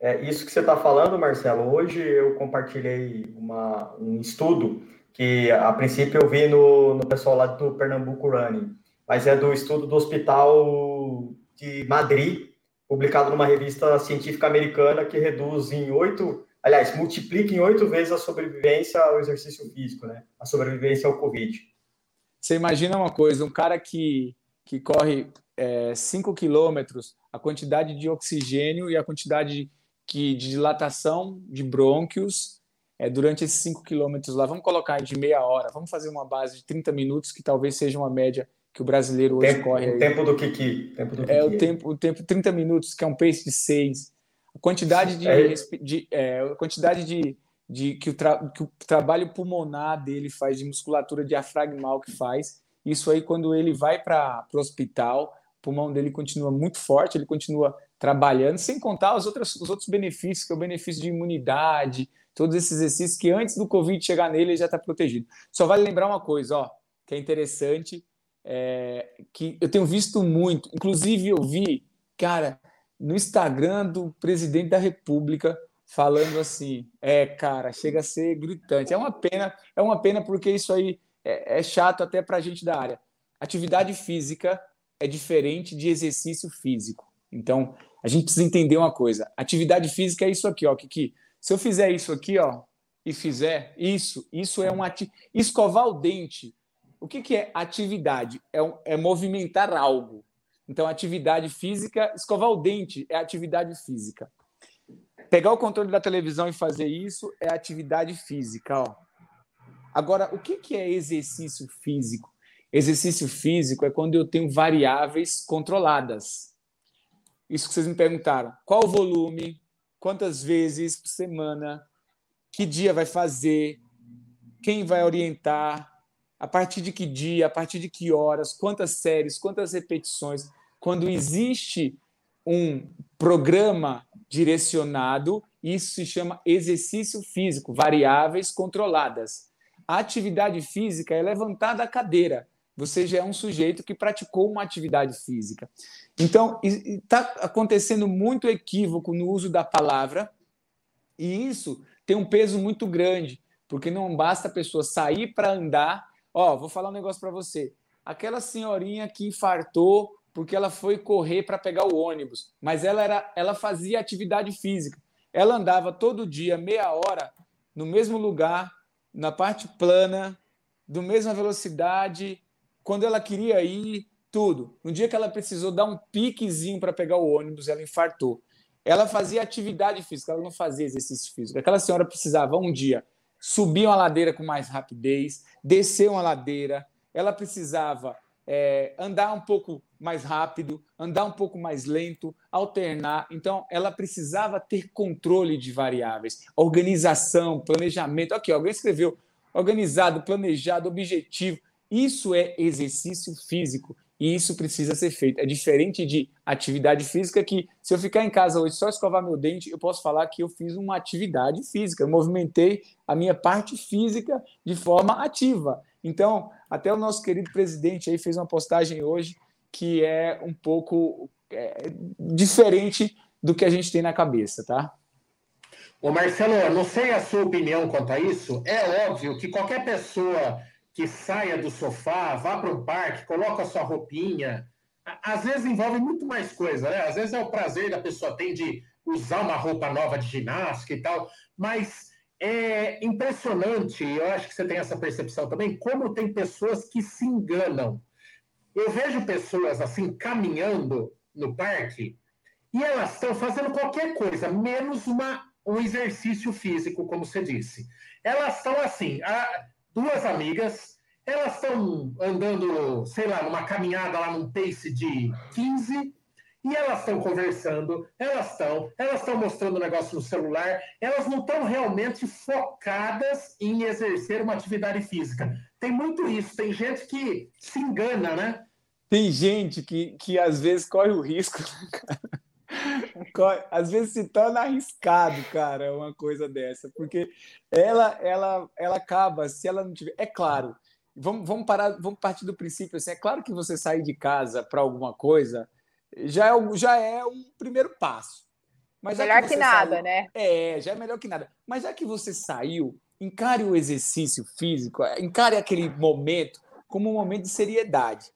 É isso que você está falando, Marcelo. Hoje eu compartilhei uma, um estudo que a princípio eu vi no, no pessoal lá do Pernambuco Running, mas é do estudo do Hospital de Madrid, publicado numa revista científica americana que reduz em oito, aliás, multiplica em oito vezes a sobrevivência ao exercício físico, né? A sobrevivência ao Covid. Você imagina uma coisa, um cara que, que corre 5 é, quilômetros, a quantidade de oxigênio e a quantidade de, que, de dilatação de brônquios é, durante esses 5 quilômetros lá. Vamos colocar de meia hora, vamos fazer uma base de 30 minutos, que talvez seja uma média que o brasileiro hoje tempo, corre. O tempo do Kiki. Tempo do Kiki. É, o tempo, o tempo 30 minutos, que é um pace de 6. A quantidade de. É. de é, a quantidade de, de que, o que o trabalho pulmonar dele faz, de musculatura diafragmal que faz. Isso aí, quando ele vai para o hospital, o pulmão dele continua muito forte, ele continua trabalhando, sem contar os outros, os outros benefícios, que é o benefício de imunidade, todos esses exercícios que antes do Covid chegar nele ele já está protegido. Só vale lembrar uma coisa, ó, que é interessante, é, que eu tenho visto muito, inclusive eu vi, cara, no Instagram do presidente da República falando assim, é, cara, chega a ser gritante. É uma pena, é uma pena porque isso aí é, é chato até para a gente da área. Atividade física é diferente de exercício físico. Então, a gente precisa entender uma coisa. Atividade física é isso aqui, ó, que se eu fizer isso aqui, ó, e fizer isso, isso é um ati... escovar o dente. O que, que é atividade? É, um, é movimentar algo. Então, atividade física, escovar o dente é atividade física. Pegar o controle da televisão e fazer isso é atividade física, ó. Agora, o que, é exercício físico? Exercício físico é quando eu tenho variáveis controladas. Isso que vocês me perguntaram. Qual o volume? Quantas vezes por semana? Que dia vai fazer? Quem vai orientar? A partir de que dia? A partir de que horas? Quantas séries? Quantas repetições? Quando existe um programa direcionado, isso se chama exercício físico, variáveis controladas. A atividade física é levantar da cadeira. Você já é um sujeito que praticou uma atividade física. Então, está acontecendo muito equívoco no uso da palavra, e isso tem um peso muito grande, porque não basta a pessoa sair para andar. Ó, vou falar um negócio para você. Aquela senhorinha que infartou porque ela foi correr para pegar o ônibus, mas ela era, ela fazia atividade física. Ela andava todo dia meia hora no mesmo lugar, na parte plana, do mesma velocidade, quando ela queria ir, tudo. No dia que ela precisou dar um piquezinho para pegar o ônibus, ela infartou. Ela fazia atividade física, ela não fazia exercício físico. Aquela senhora precisava um dia subir uma ladeira com mais rapidez, descer uma ladeira, ela precisava é, andar um pouco mais rápido, andar um pouco mais lento, alternar. Então, ela precisava ter controle de variáveis, organização, planejamento. Aqui, alguém escreveu organizado, planejado, objetivo. Isso é exercício físico e isso precisa ser feito. É diferente de atividade física que, se eu ficar em casa hoje só escovar meu dente, eu posso falar que eu fiz uma atividade física, eu movimentei a minha parte física de forma ativa. Então, até o nosso querido presidente aí fez uma postagem hoje que é um pouco é, diferente do que a gente tem na cabeça, tá? Ô Marcelo, eu não sei a sua opinião quanto a isso. É óbvio que qualquer pessoa que saia do sofá, vá para um parque, coloca sua roupinha, às vezes envolve muito mais coisa, né? Às vezes é o prazer da pessoa tem de usar uma roupa nova de ginástica e tal, mas é impressionante, eu acho que você tem essa percepção também, como tem pessoas que se enganam eu vejo pessoas assim caminhando no parque e elas estão fazendo qualquer coisa, menos uma, um exercício físico, como você disse. Elas estão assim, duas amigas, elas estão andando, sei lá, numa caminhada lá num pace de 15 e elas estão conversando, elas estão, elas estão mostrando o negócio no celular, elas não estão realmente focadas em exercer uma atividade física. Tem muito isso, tem gente que se engana, né? Tem gente que, que às vezes corre o risco, corre, às vezes se torna arriscado, cara, uma coisa dessa, porque ela, ela, ela acaba, se ela não tiver. É claro, vamos, vamos parar, vamos partir do princípio assim, é claro que você sair de casa para alguma coisa já é, já é um primeiro passo. Mas melhor que, que nada, saiu, né? É, já é melhor que nada. Mas já que você saiu, encare o exercício físico, encare aquele momento como um momento de seriedade.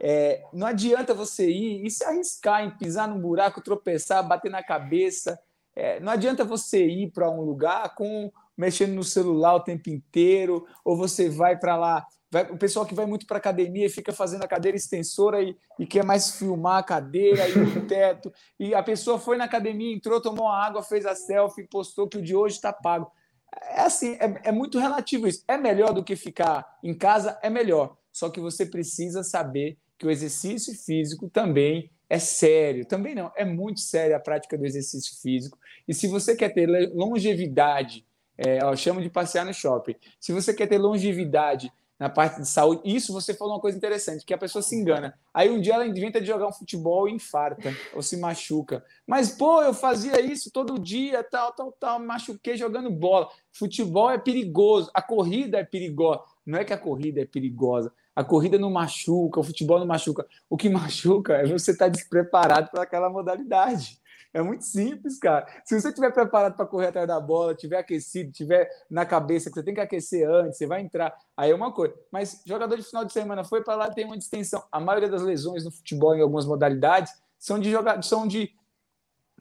É, não adianta você ir e se arriscar em pisar num buraco, tropeçar, bater na cabeça. É, não adianta você ir para um lugar com mexendo no celular o tempo inteiro, ou você vai para lá Vai, o pessoal que vai muito para academia e fica fazendo a cadeira extensora e, e, quer mais filmar a cadeira e o teto. E a pessoa foi na academia, entrou, tomou água, fez a selfie, postou que o de hoje está pago. É assim, é, é, muito relativo isso. É melhor do que ficar em casa? É melhor. Só que você precisa saber que o exercício físico também é sério. Também não, é muito sério a prática do exercício físico. E se você quer ter longevidade, é, eu chamo de passear no shopping. Se você quer ter longevidade na parte de saúde. Isso você falou uma coisa interessante, que a pessoa se engana. Aí um dia ela inventa de jogar um futebol e infarta ou se machuca. Mas, pô, eu fazia isso todo dia, tal, tal, tal, machuquei jogando bola. Futebol é perigoso, a corrida é perigosa. Não é que a corrida é perigosa. A corrida não machuca, o futebol não machuca. O que machuca é você estar despreparado para aquela modalidade. É muito simples, cara. Se você estiver preparado para correr atrás da bola, tiver aquecido, tiver na cabeça que você tem que aquecer antes, você vai entrar, aí é uma coisa. Mas jogador de final de semana foi para lá tem uma distensão. A maioria das lesões no futebol em algumas modalidades são de jogadores, são de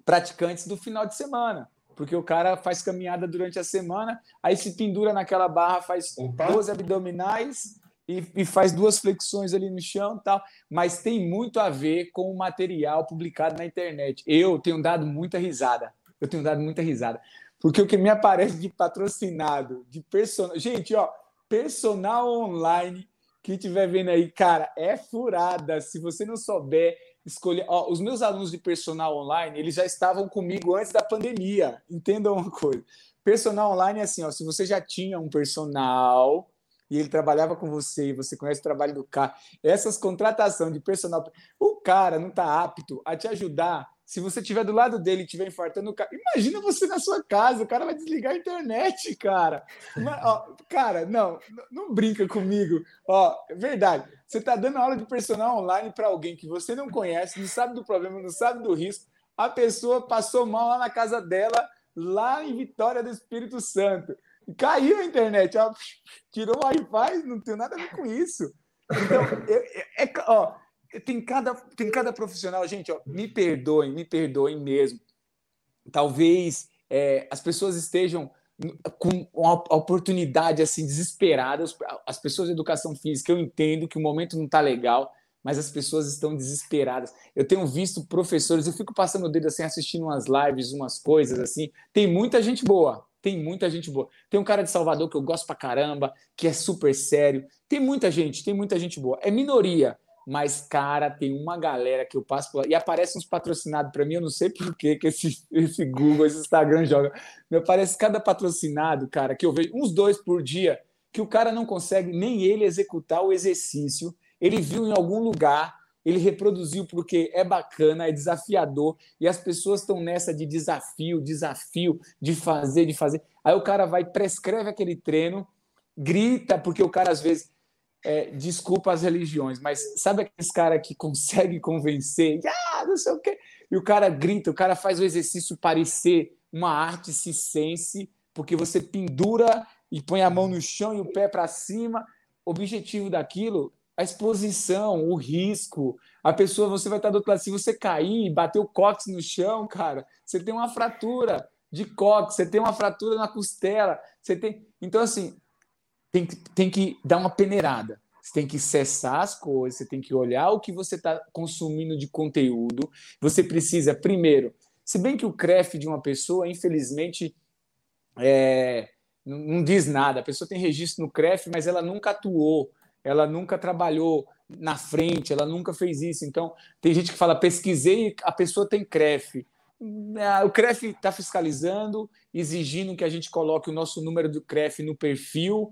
praticantes do final de semana. Porque o cara faz caminhada durante a semana, aí se pendura naquela barra, faz Opa. 12 abdominais e, e, faz duas flexões ali no chão tal, mas tem muito a ver com o material publicado na internet. Eu tenho dado muita risada. Eu tenho dado muita risada. Porque o que me aparece de patrocinado, de personagem. Gente, ó, personal online que estiver vendo aí, cara, é furada. Se você não souber escolher. Ó, os meus alunos de personal online, eles já estavam comigo antes da pandemia. Entendam uma coisa. Personal online é assim, ó, se você já tinha um personal e ele trabalhava com você e você conhece o trabalho do cara, essas contratações de personal, o cara não está apto a te ajudar se você estiver do lado dele e estiver infartando o cara, imagina você na sua casa, o cara vai desligar a internet, cara. Mas, ó, cara, não, não brinca comigo. Ó, é verdade. Você está dando aula de personal online para alguém que você não conhece, não sabe do problema, não sabe do risco. A pessoa passou mal lá na casa dela, lá em Vitória do Espírito Santo. Caiu a internet, ó, tirou o Wi-Fi, não tem nada a ver com isso. Então, é, é, ó, tem cada, tem cada profissional, gente, ó, me perdoem, me perdoem mesmo. Talvez é, as pessoas estejam com uma oportunidade assim desesperadas. As pessoas de educação física, eu entendo que o momento não está legal, mas as pessoas estão desesperadas. Eu tenho visto professores, eu fico passando o dedo assim, assistindo umas lives, umas coisas assim. Tem muita gente boa, tem muita gente boa. Tem um cara de Salvador que eu gosto pra caramba, que é super sério. Tem muita gente, tem muita gente boa. É minoria, mas, cara, tem uma galera que eu passo por... e aparece uns patrocinados para mim, eu não sei por que esse, esse Google, esse Instagram joga. Me aparece cada patrocinado, cara, que eu vejo, uns dois por dia, que o cara não consegue nem ele executar o exercício. Ele viu em algum lugar, ele reproduziu porque é bacana, é desafiador, e as pessoas estão nessa de desafio, desafio, de fazer, de fazer. Aí o cara vai, prescreve aquele treino, grita, porque o cara às vezes é, desculpa as religiões, mas sabe aqueles cara que consegue convencer, ah, não sei o quê, e o cara grita, o cara faz o exercício parecer uma arte cisense, porque você pendura e põe a mão no chão e o pé para cima. O objetivo daquilo, a exposição, o risco. A pessoa, você vai estar do outro lado. Se você cair bater o cóccix no chão, cara, você tem uma fratura de cóccix, você tem uma fratura na costela, você tem. Então, assim, tem que, tem que dar uma peneirada. Você tem que cessar as coisas, você tem que olhar o que você está consumindo de conteúdo. Você precisa, primeiro, se bem que o CREF de uma pessoa, infelizmente, é, não diz nada. A pessoa tem registro no CREF, mas ela nunca atuou, ela nunca trabalhou na frente, ela nunca fez isso. Então, tem gente que fala, pesquisei, a pessoa tem CREF. É, o CREF está fiscalizando, exigindo que a gente coloque o nosso número do CREF no perfil.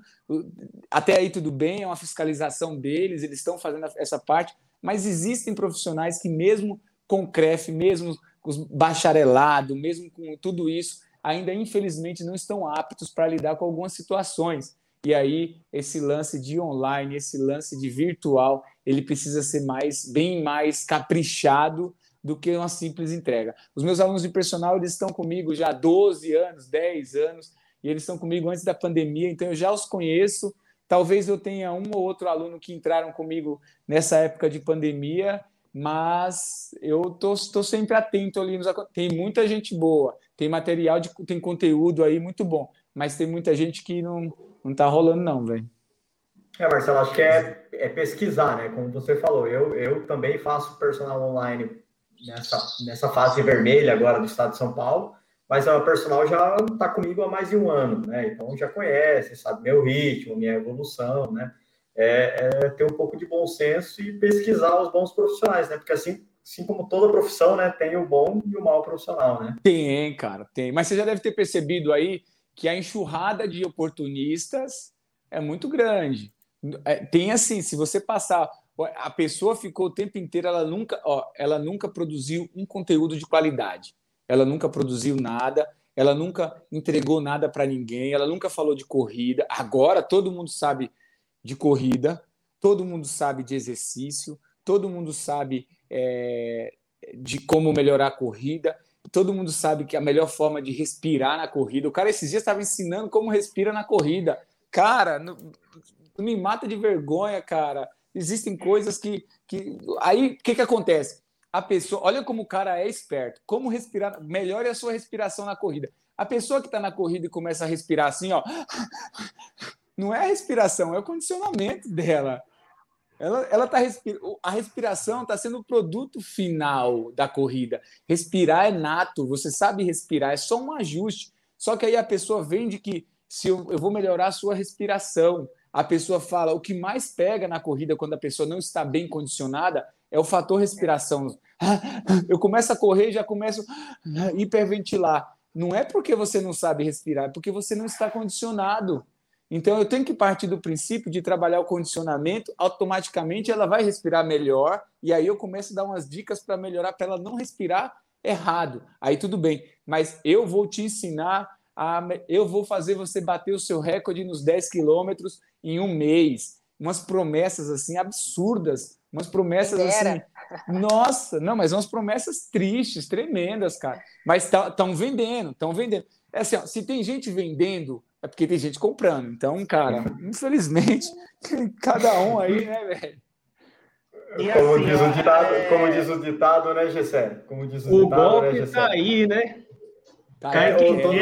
Até aí tudo bem, é uma fiscalização deles, eles estão fazendo essa parte, mas existem profissionais que, mesmo com CREF, mesmo com bacharelado, mesmo com tudo isso, ainda infelizmente não estão aptos para lidar com algumas situações. E aí esse lance de online, esse lance de virtual, ele precisa ser mais bem mais caprichado do que uma simples entrega. Os meus alunos de personal eles estão comigo já há 12 anos, 10 anos, e eles estão comigo antes da pandemia, então eu já os conheço. Talvez eu tenha um ou outro aluno que entraram comigo nessa época de pandemia, mas eu tô, tô sempre atento ali. Nos, tem muita gente boa, tem material, de, tem conteúdo aí muito bom, mas tem muita gente que não, não tá rolando, não, velho. É, Marcelo, acho que é, é pesquisar, né? Como você falou, eu, eu também faço personal online nessa, nessa fase vermelha agora do estado de São Paulo, mas a personal já está comigo há mais de um ano, né? Então já conhece, sabe meu ritmo, minha evolução, né? É, é, ter um pouco de bom senso e pesquisar os bons profissionais, né? Porque assim, assim como toda profissão, né, tem o bom e o mau profissional, né? Tem, cara, tem. Mas você já deve ter percebido aí que a enxurrada de oportunistas é muito grande. É, tem assim, se você passar a pessoa ficou o tempo inteiro, ela nunca, ó, ela nunca produziu um conteúdo de qualidade. Ela nunca produziu nada, ela nunca entregou nada para ninguém, ela nunca falou de corrida. Agora todo mundo sabe de corrida, todo mundo sabe de exercício, todo mundo sabe é, de como melhorar a corrida, todo mundo sabe que a melhor forma de respirar na corrida. O cara esses dias estava ensinando como respira na corrida. Cara, não, me mata de vergonha, cara existem coisas que. que... Aí, o que, que acontece? A pessoa, olha como o cara é esperto, como respirar, melhore a sua respiração na corrida. A pessoa que está na corrida e começa a respirar assim, ó, não é a respiração, é o condicionamento dela. Ela, ela tá a respiração está sendo o produto final da corrida. Respirar é nato, você sabe respirar, é só um ajuste. Só que aí a pessoa vende que se eu, eu vou melhorar a sua respiração, a pessoa fala, o que mais pega na corrida quando a pessoa não está bem condicionada é o fator respiração. Eu começo a correr já começo a hiperventilar. Não é porque você não sabe respirar, é porque você não está condicionado. Então eu tenho que partir do princípio de trabalhar o condicionamento, automaticamente ela vai respirar melhor, e aí eu começo a dar umas dicas para melhorar, para ela não respirar errado. Aí tudo bem, mas eu vou te ensinar a, eu vou fazer você bater o seu recorde nos 10 quilômetros em um mês. Umas promessas assim absurdas, umas promessas assim. Nossa, não, mas umas promessas tristes, tremendas, cara. Mas estão tá, vendendo, estão vendendo. É assim, ó, se tem gente vendendo é porque tem gente comprando. Então, cara, infelizmente, cada um aí, né, velho? Como, assim, diz o ditado, é... como diz o ditado, né, Gessé? Como diz o, o ditado, golpe né, Gessé? tá aí, né? Tá Cai quem todo,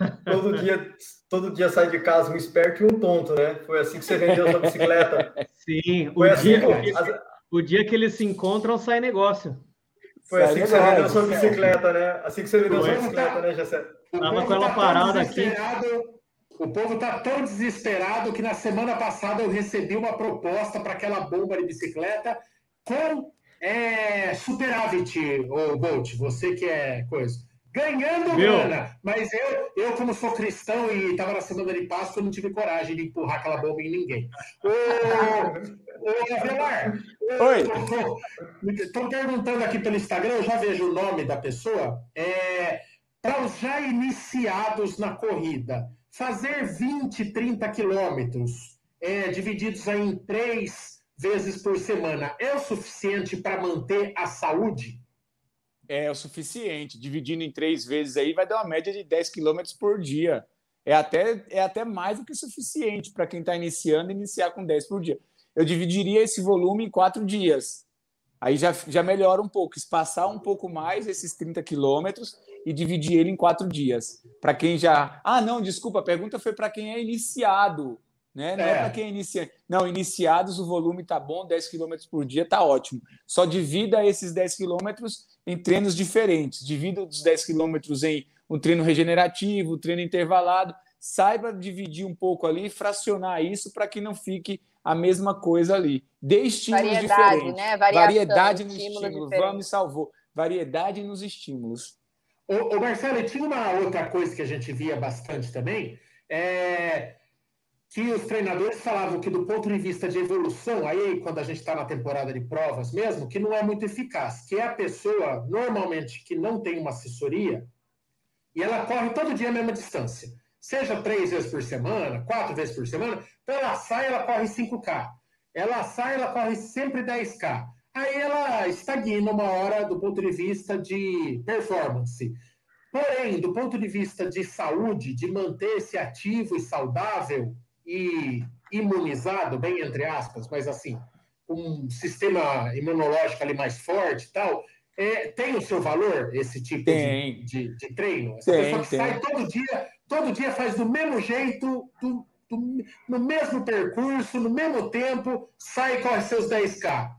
todo, dia, todo dia sai de casa um esperto e um tonto, né? Foi assim que você vendeu sua bicicleta. Sim, o, assim, dia, que, o dia que eles se encontram, sai negócio. Foi assim que negócio, você vendeu sua bicicleta, né? Assim que você vendeu sua bicicleta, né, Gessé? Tava com ela tá parada aqui. O povo tá tão desesperado que na semana passada eu recebi uma proposta para aquela bomba de bicicleta com é, superávit, o Bolt, você que é coisa. Ganhando Meu. grana, mas eu, eu, como sou cristão e estava na semana de Páscoa, não tive coragem de empurrar aquela bomba em ninguém. Ô, ô Avelar, Oi. Estão perguntando aqui pelo Instagram, eu já vejo o nome da pessoa. É, para os já iniciados na corrida, fazer 20, 30 quilômetros é, divididos em três vezes por semana é o suficiente para manter a saúde? É o suficiente. Dividindo em três vezes aí vai dar uma média de 10 quilômetros por dia. É até, é até mais do que suficiente para quem está iniciando iniciar com 10 por dia. Eu dividiria esse volume em quatro dias. Aí já, já melhora um pouco, espaçar um pouco mais esses 30 quilômetros e dividir ele em quatro dias. Para quem já. Ah, não, desculpa, a pergunta foi para quem é iniciado. Né? Não é, é para quem é iniciante. Não, iniciados o volume tá bom, 10 km por dia tá ótimo. Só divida esses 10 km em treinos diferentes. Divida os 10 km em um treino regenerativo, um treino intervalado. Saiba dividir um pouco ali, fracionar isso para que não fique a mesma coisa ali. Dê estímulos Variedade, diferentes. Né? Variação, Variedade nos estímulos. Vamos, salvou. Variedade nos estímulos. O Marcelo, tinha uma outra coisa que a gente via bastante também, é que os treinadores falavam que do ponto de vista de evolução, aí quando a gente está na temporada de provas mesmo, que não é muito eficaz, que é a pessoa, normalmente, que não tem uma assessoria, e ela corre todo dia a mesma distância. Seja três vezes por semana, quatro vezes por semana, então ela sai, ela corre 5K. Ela sai, ela corre sempre 10K aí ela estagna uma hora do ponto de vista de performance. Porém, do ponto de vista de saúde, de manter-se ativo e saudável e imunizado, bem entre aspas, mas assim, um sistema imunológico ali mais forte e tal, é, tem o seu valor esse tipo de, de, de, treino? Essa tem, pessoa que tem. sai todo dia, todo dia faz do mesmo jeito, do, do, no mesmo percurso, no mesmo tempo, sai e corre seus 10K.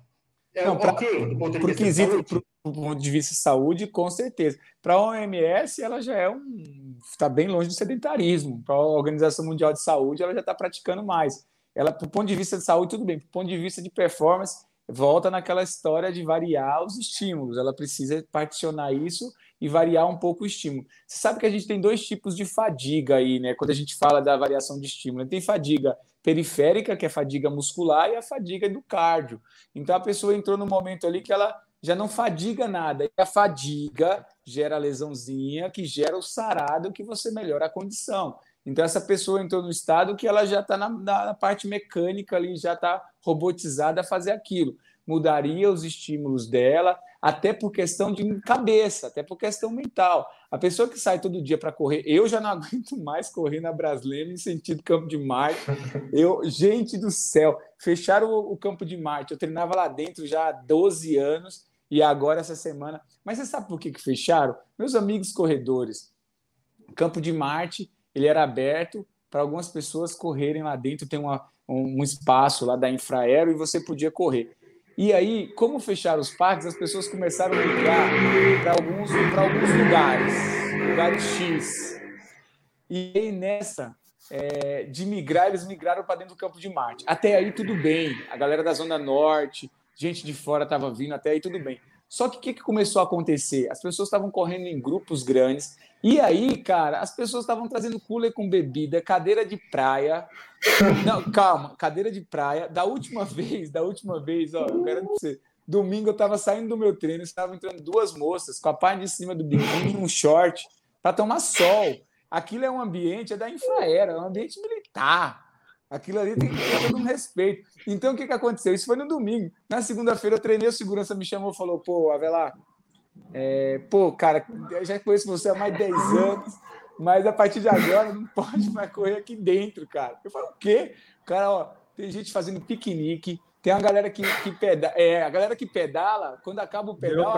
É Não, pra, ok, do ponto de vista quesito, Pro ponto de vista de saúde, com certeza. Para a OMS, ela já é um. está bem longe do sedentarismo. Para a Organização Mundial de Saúde, ela já está praticando mais. Ela, do ponto de vista de saúde, tudo bem. Do ponto de vista de performance, volta naquela história de variar os estímulos. Ela precisa particionar isso e variar um pouco o estímulo. Você sabe que a gente tem dois tipos de fadiga aí, né? Quando a gente fala da variação de estímulo, tem fadiga periférica, que é a fadiga muscular, e a fadiga do cardio. Então a pessoa entrou no momento ali que ela já não fadiga nada. E a fadiga gera a lesãozinha, que gera o sarado, que você melhora a condição. Então essa pessoa entrou no estado que ela já está na, na, parte mecânica ali, já está robotizada a fazer aquilo. Mudaria os estímulos dela, até por questão de cabeça, até por questão mental. A pessoa que sai todo dia para correr, eu já não aguento mais correr na Brasileira em sentido Campo de Marte. Eu, gente do céu, fecharam o, o Campo de Marte. Eu treinava lá dentro já há 12 anos e agora essa semana. Mas você sabe por que, que fecharam? Meus amigos corredores, Campo de Marte, ele era aberto para algumas pessoas correrem lá dentro, tem uma, um espaço lá da Infraero e você podia correr. E aí, como fecharam os parques, as pessoas começaram a migrar para alguns, alguns lugares, lugares X. E aí, nessa, é, de migrar, eles migraram para dentro do campo de Marte. Até aí tudo bem, a galera da Zona Norte, gente de fora estava vindo, até aí tudo bem. Só que o que, que começou a acontecer? As pessoas estavam correndo em grupos grandes, e aí, cara, as pessoas estavam trazendo cooler com bebida, cadeira de praia. Não, calma, cadeira de praia. Da última vez, da última vez, ó, eu quero dizer, domingo eu estava saindo do meu treino, estavam entrando duas moças com a parte de cima do biquíni, um short, para tomar sol. Aquilo é um ambiente, é da infraera, é um ambiente militar. Aquilo ali tem que ter todo um respeito. Então, o que, que aconteceu? Isso foi no domingo. Na segunda-feira, eu treinei, o segurança me chamou e falou: pô, Avelar, é, pô, cara, eu já conheço você há mais de 10 anos, mas a partir de agora não pode mais correr aqui dentro, cara. Eu falo, o quê? Cara, ó, tem gente fazendo piquenique, tem uma galera que, que pedala. É, a galera que pedala, quando acaba o pedal,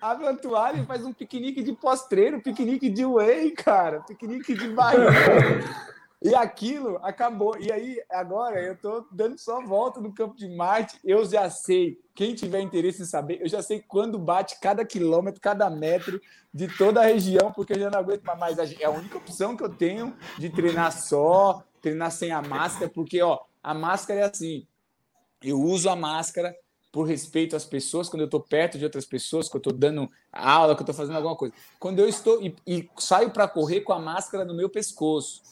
abre uma toalha e faz um piquenique de pós-treino, piquenique de whey, cara, piquenique de barriga. E aquilo acabou. E aí, agora, eu estou dando só volta no campo de Marte. Eu já sei, quem tiver interesse em saber, eu já sei quando bate cada quilômetro, cada metro de toda a região, porque eu já não aguento mais. É a única opção que eu tenho de treinar só, treinar sem a máscara, porque ó, a máscara é assim. Eu uso a máscara por respeito às pessoas, quando eu estou perto de outras pessoas, que eu estou dando aula, que eu estou fazendo alguma coisa. Quando eu estou e, e saio para correr com a máscara no meu pescoço.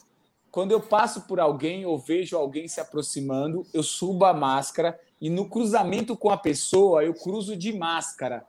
Quando eu passo por alguém ou vejo alguém se aproximando, eu subo a máscara e no cruzamento com a pessoa, eu cruzo de máscara.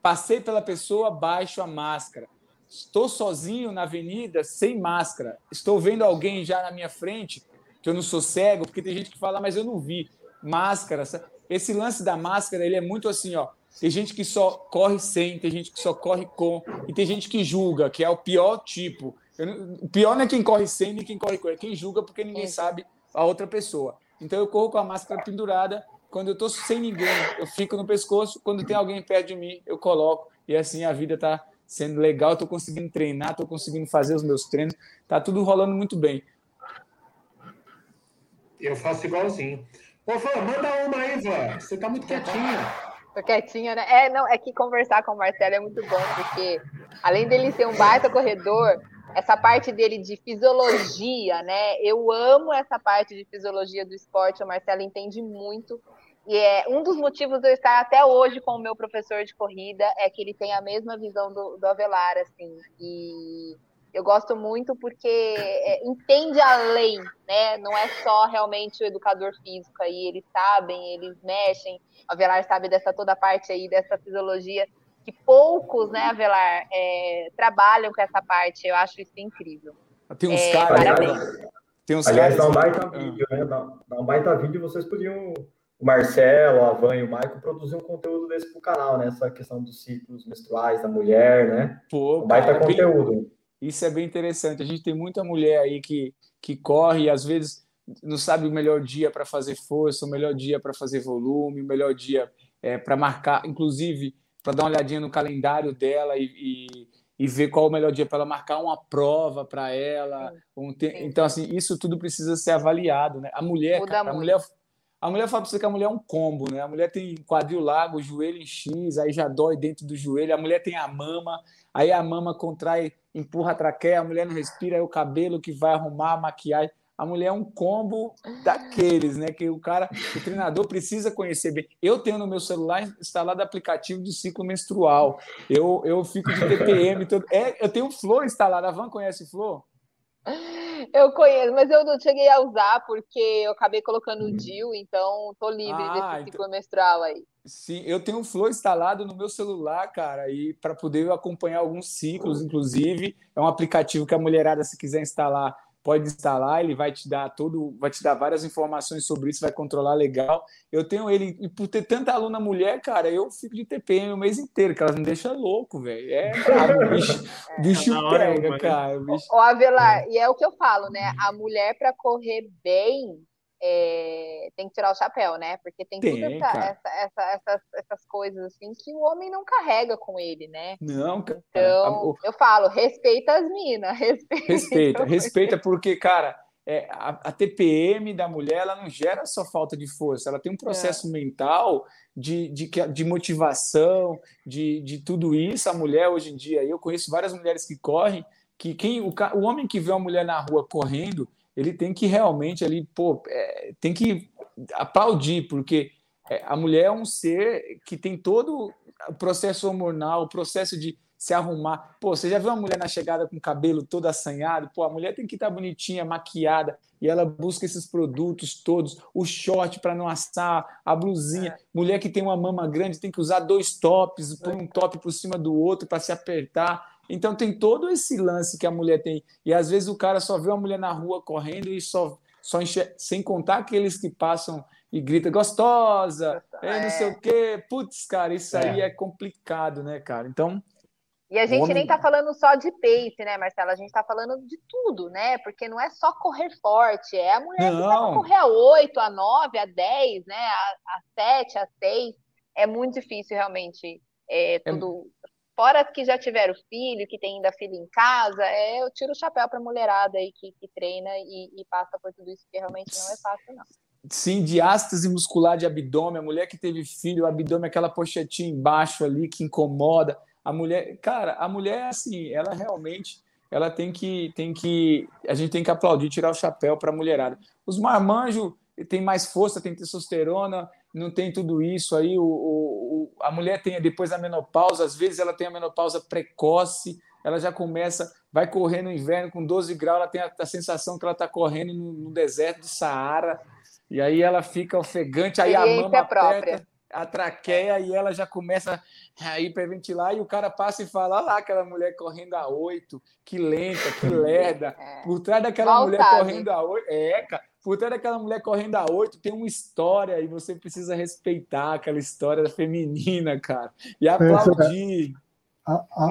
Passei pela pessoa, baixo a máscara. Estou sozinho na avenida, sem máscara. Estou vendo alguém já na minha frente, que eu não sou cego, porque tem gente que fala, mas eu não vi. Máscara. Esse lance da máscara, ele é muito assim, ó. Tem gente que só corre sem, tem gente que só corre com, e tem gente que julga, que é o pior tipo. Eu, o pior não é quem corre sem, nem quem corre com, é quem julga porque ninguém sabe a outra pessoa. Então eu corro com a máscara pendurada. Quando eu estou sem ninguém, eu fico no pescoço. Quando tem alguém perto de mim, eu coloco. E assim a vida está sendo legal. Estou conseguindo treinar, estou conseguindo fazer os meus treinos. Está tudo rolando muito bem. Eu faço igualzinho. Ô, Van, manda uma aí, Van. Você tá muito quietinha. Tô quietinha, né? É, não, é que conversar com o Marcelo é muito bom, porque além dele ser um baita corredor, essa parte dele de fisiologia, né? Eu amo essa parte de fisiologia do esporte, o Marcelo entende muito. E é um dos motivos de eu estar até hoje com o meu professor de corrida é que ele tem a mesma visão do, do Avelar, assim. E eu gosto muito porque é, entende além, né? Não é só realmente o educador físico aí, eles sabem, eles mexem. O Avelar sabe dessa toda parte aí, dessa fisiologia, que poucos, né, Avelar, é, trabalham com essa parte. Eu acho isso incrível. Tem uns é, caras. Tem uns Aliás, caras. Dá um baita vídeo, né? Dá, dá um baita vídeo, vocês podiam o Marcelo, a Van e o Michael produzir um conteúdo desse para o canal, né? Essa questão dos ciclos menstruais da mulher, né? Pô, um baita cara, conteúdo. Bem, isso é bem interessante. A gente tem muita mulher aí que, que corre e às vezes não sabe o melhor dia para fazer força, o melhor dia para fazer volume, o melhor dia é, para marcar, inclusive para dar uma olhadinha no calendário dela e, e, e ver qual o melhor dia para ela marcar uma prova para ela. Um te... Então, assim, isso tudo precisa ser avaliado, né? A mulher, cara, a mulher, a mulher fala para você que a mulher é um combo, né? A mulher tem quadril largo, joelho em X, aí já dói dentro do joelho. A mulher tem a mama, aí a mama contrai, empurra a traqueia, a mulher não respira, aí o cabelo que vai arrumar, a maquiagem a mulher é um combo daqueles, né? Que o cara, o treinador precisa conhecer bem. Eu tenho no meu celular instalado aplicativo de ciclo menstrual. Eu, eu fico de TPM. Todo... É, eu tenho o Flow instalado. A Van conhece o Flow? Eu conheço, mas eu não cheguei a usar porque eu acabei colocando o DIL, então tô livre ah, desse ciclo então... menstrual aí. Sim, eu tenho o Flow instalado no meu celular, cara, e para poder acompanhar alguns ciclos, inclusive. É um aplicativo que a mulherada, se quiser instalar, pode instalar, ele vai te dar todo, vai te dar várias informações sobre isso, vai controlar legal. Eu tenho ele, e por ter tanta aluna mulher, cara, eu fico de TPM o mês inteiro, que elas me deixam louco, velho. É, cara, o bicho, é, bicho pega, cara. Bicho... Ô, Avelar, e é o que eu falo, né? A mulher, para correr bem, é, tem que tirar o chapéu, né? Porque tem, tem tudo essa, essa, essa, essas, essas coisas assim que o homem não carrega com ele, né? Não, cara. Então, eu falo, respeita as minas, respeita. Respeita, respeita, porque, cara, é, a, a, TPM da mulher ela não gera só falta de força, ela tem um processo é. mental de, de, de motivação, de, de tudo isso. A mulher hoje em dia, eu conheço várias mulheres que correm que quem o, o homem que vê uma mulher na rua correndo, ele tem que realmente ali, pô, é, tem que aplaudir, porque é, a mulher é um ser que tem todo o processo hormonal, o processo de se arrumar. Pô, você já viu uma mulher na chegada com o cabelo todo assanhado? Pô, a mulher tem que estar bonitinha, maquiada, e ela busca esses produtos todos, o short para não assar, a blusinha. Mulher que tem uma mama grande tem que usar dois tops, põe um top por cima do outro para se apertar. Então tem todo esse lance que a mulher tem. E às vezes o cara só vê uma mulher na rua correndo e só, só enche... sem contar aqueles que passam e grita gostosa, é, não sei o quê. Putz, cara, isso é. aí é complicado, né, cara? Então. E a gente homem... nem tá falando só de pace, né, Marcela? A gente tá falando de tudo, né? Porque não é só correr forte, é a mulher não. que vai correr a 8, a 9, a 10, né? A, a 7, a 6. É muito difícil, realmente. É, tudo. Fora que já tiveram filho, que tem ainda filho em casa, é, eu tiro o chapéu pra mulherada aí que, que treina e, e passa por tudo isso, que realmente não é fácil, não. Sim, diástase muscular de abdômen, a mulher que teve filho, o abdômen, aquela pochetinha embaixo ali que incomoda. A mulher, cara, a mulher, assim, ela realmente, ela tem que, tem que, a gente tem que aplaudir, tirar o chapéu para a mulherada. Os marmanjos tem mais força, tem testosterona, não tem tudo isso aí. O, o, a mulher tem depois a menopausa, às vezes ela tem a menopausa precoce, ela já começa, vai correr no inverno com 12 graus, ela tem a, a sensação que ela está correndo no, no deserto do Saara e aí ela fica ofegante, aí a mama aperta a traqueia e ela já começa a hiperventilar e o cara passa e fala, olha lá aquela mulher correndo a oito, que lenta, que lerda. É. Por trás daquela Mal mulher sabe. correndo a oito, é, cara, por trás daquela mulher correndo a oito tem uma história e você precisa respeitar aquela história feminina, cara, e aplaudir. A, a, a,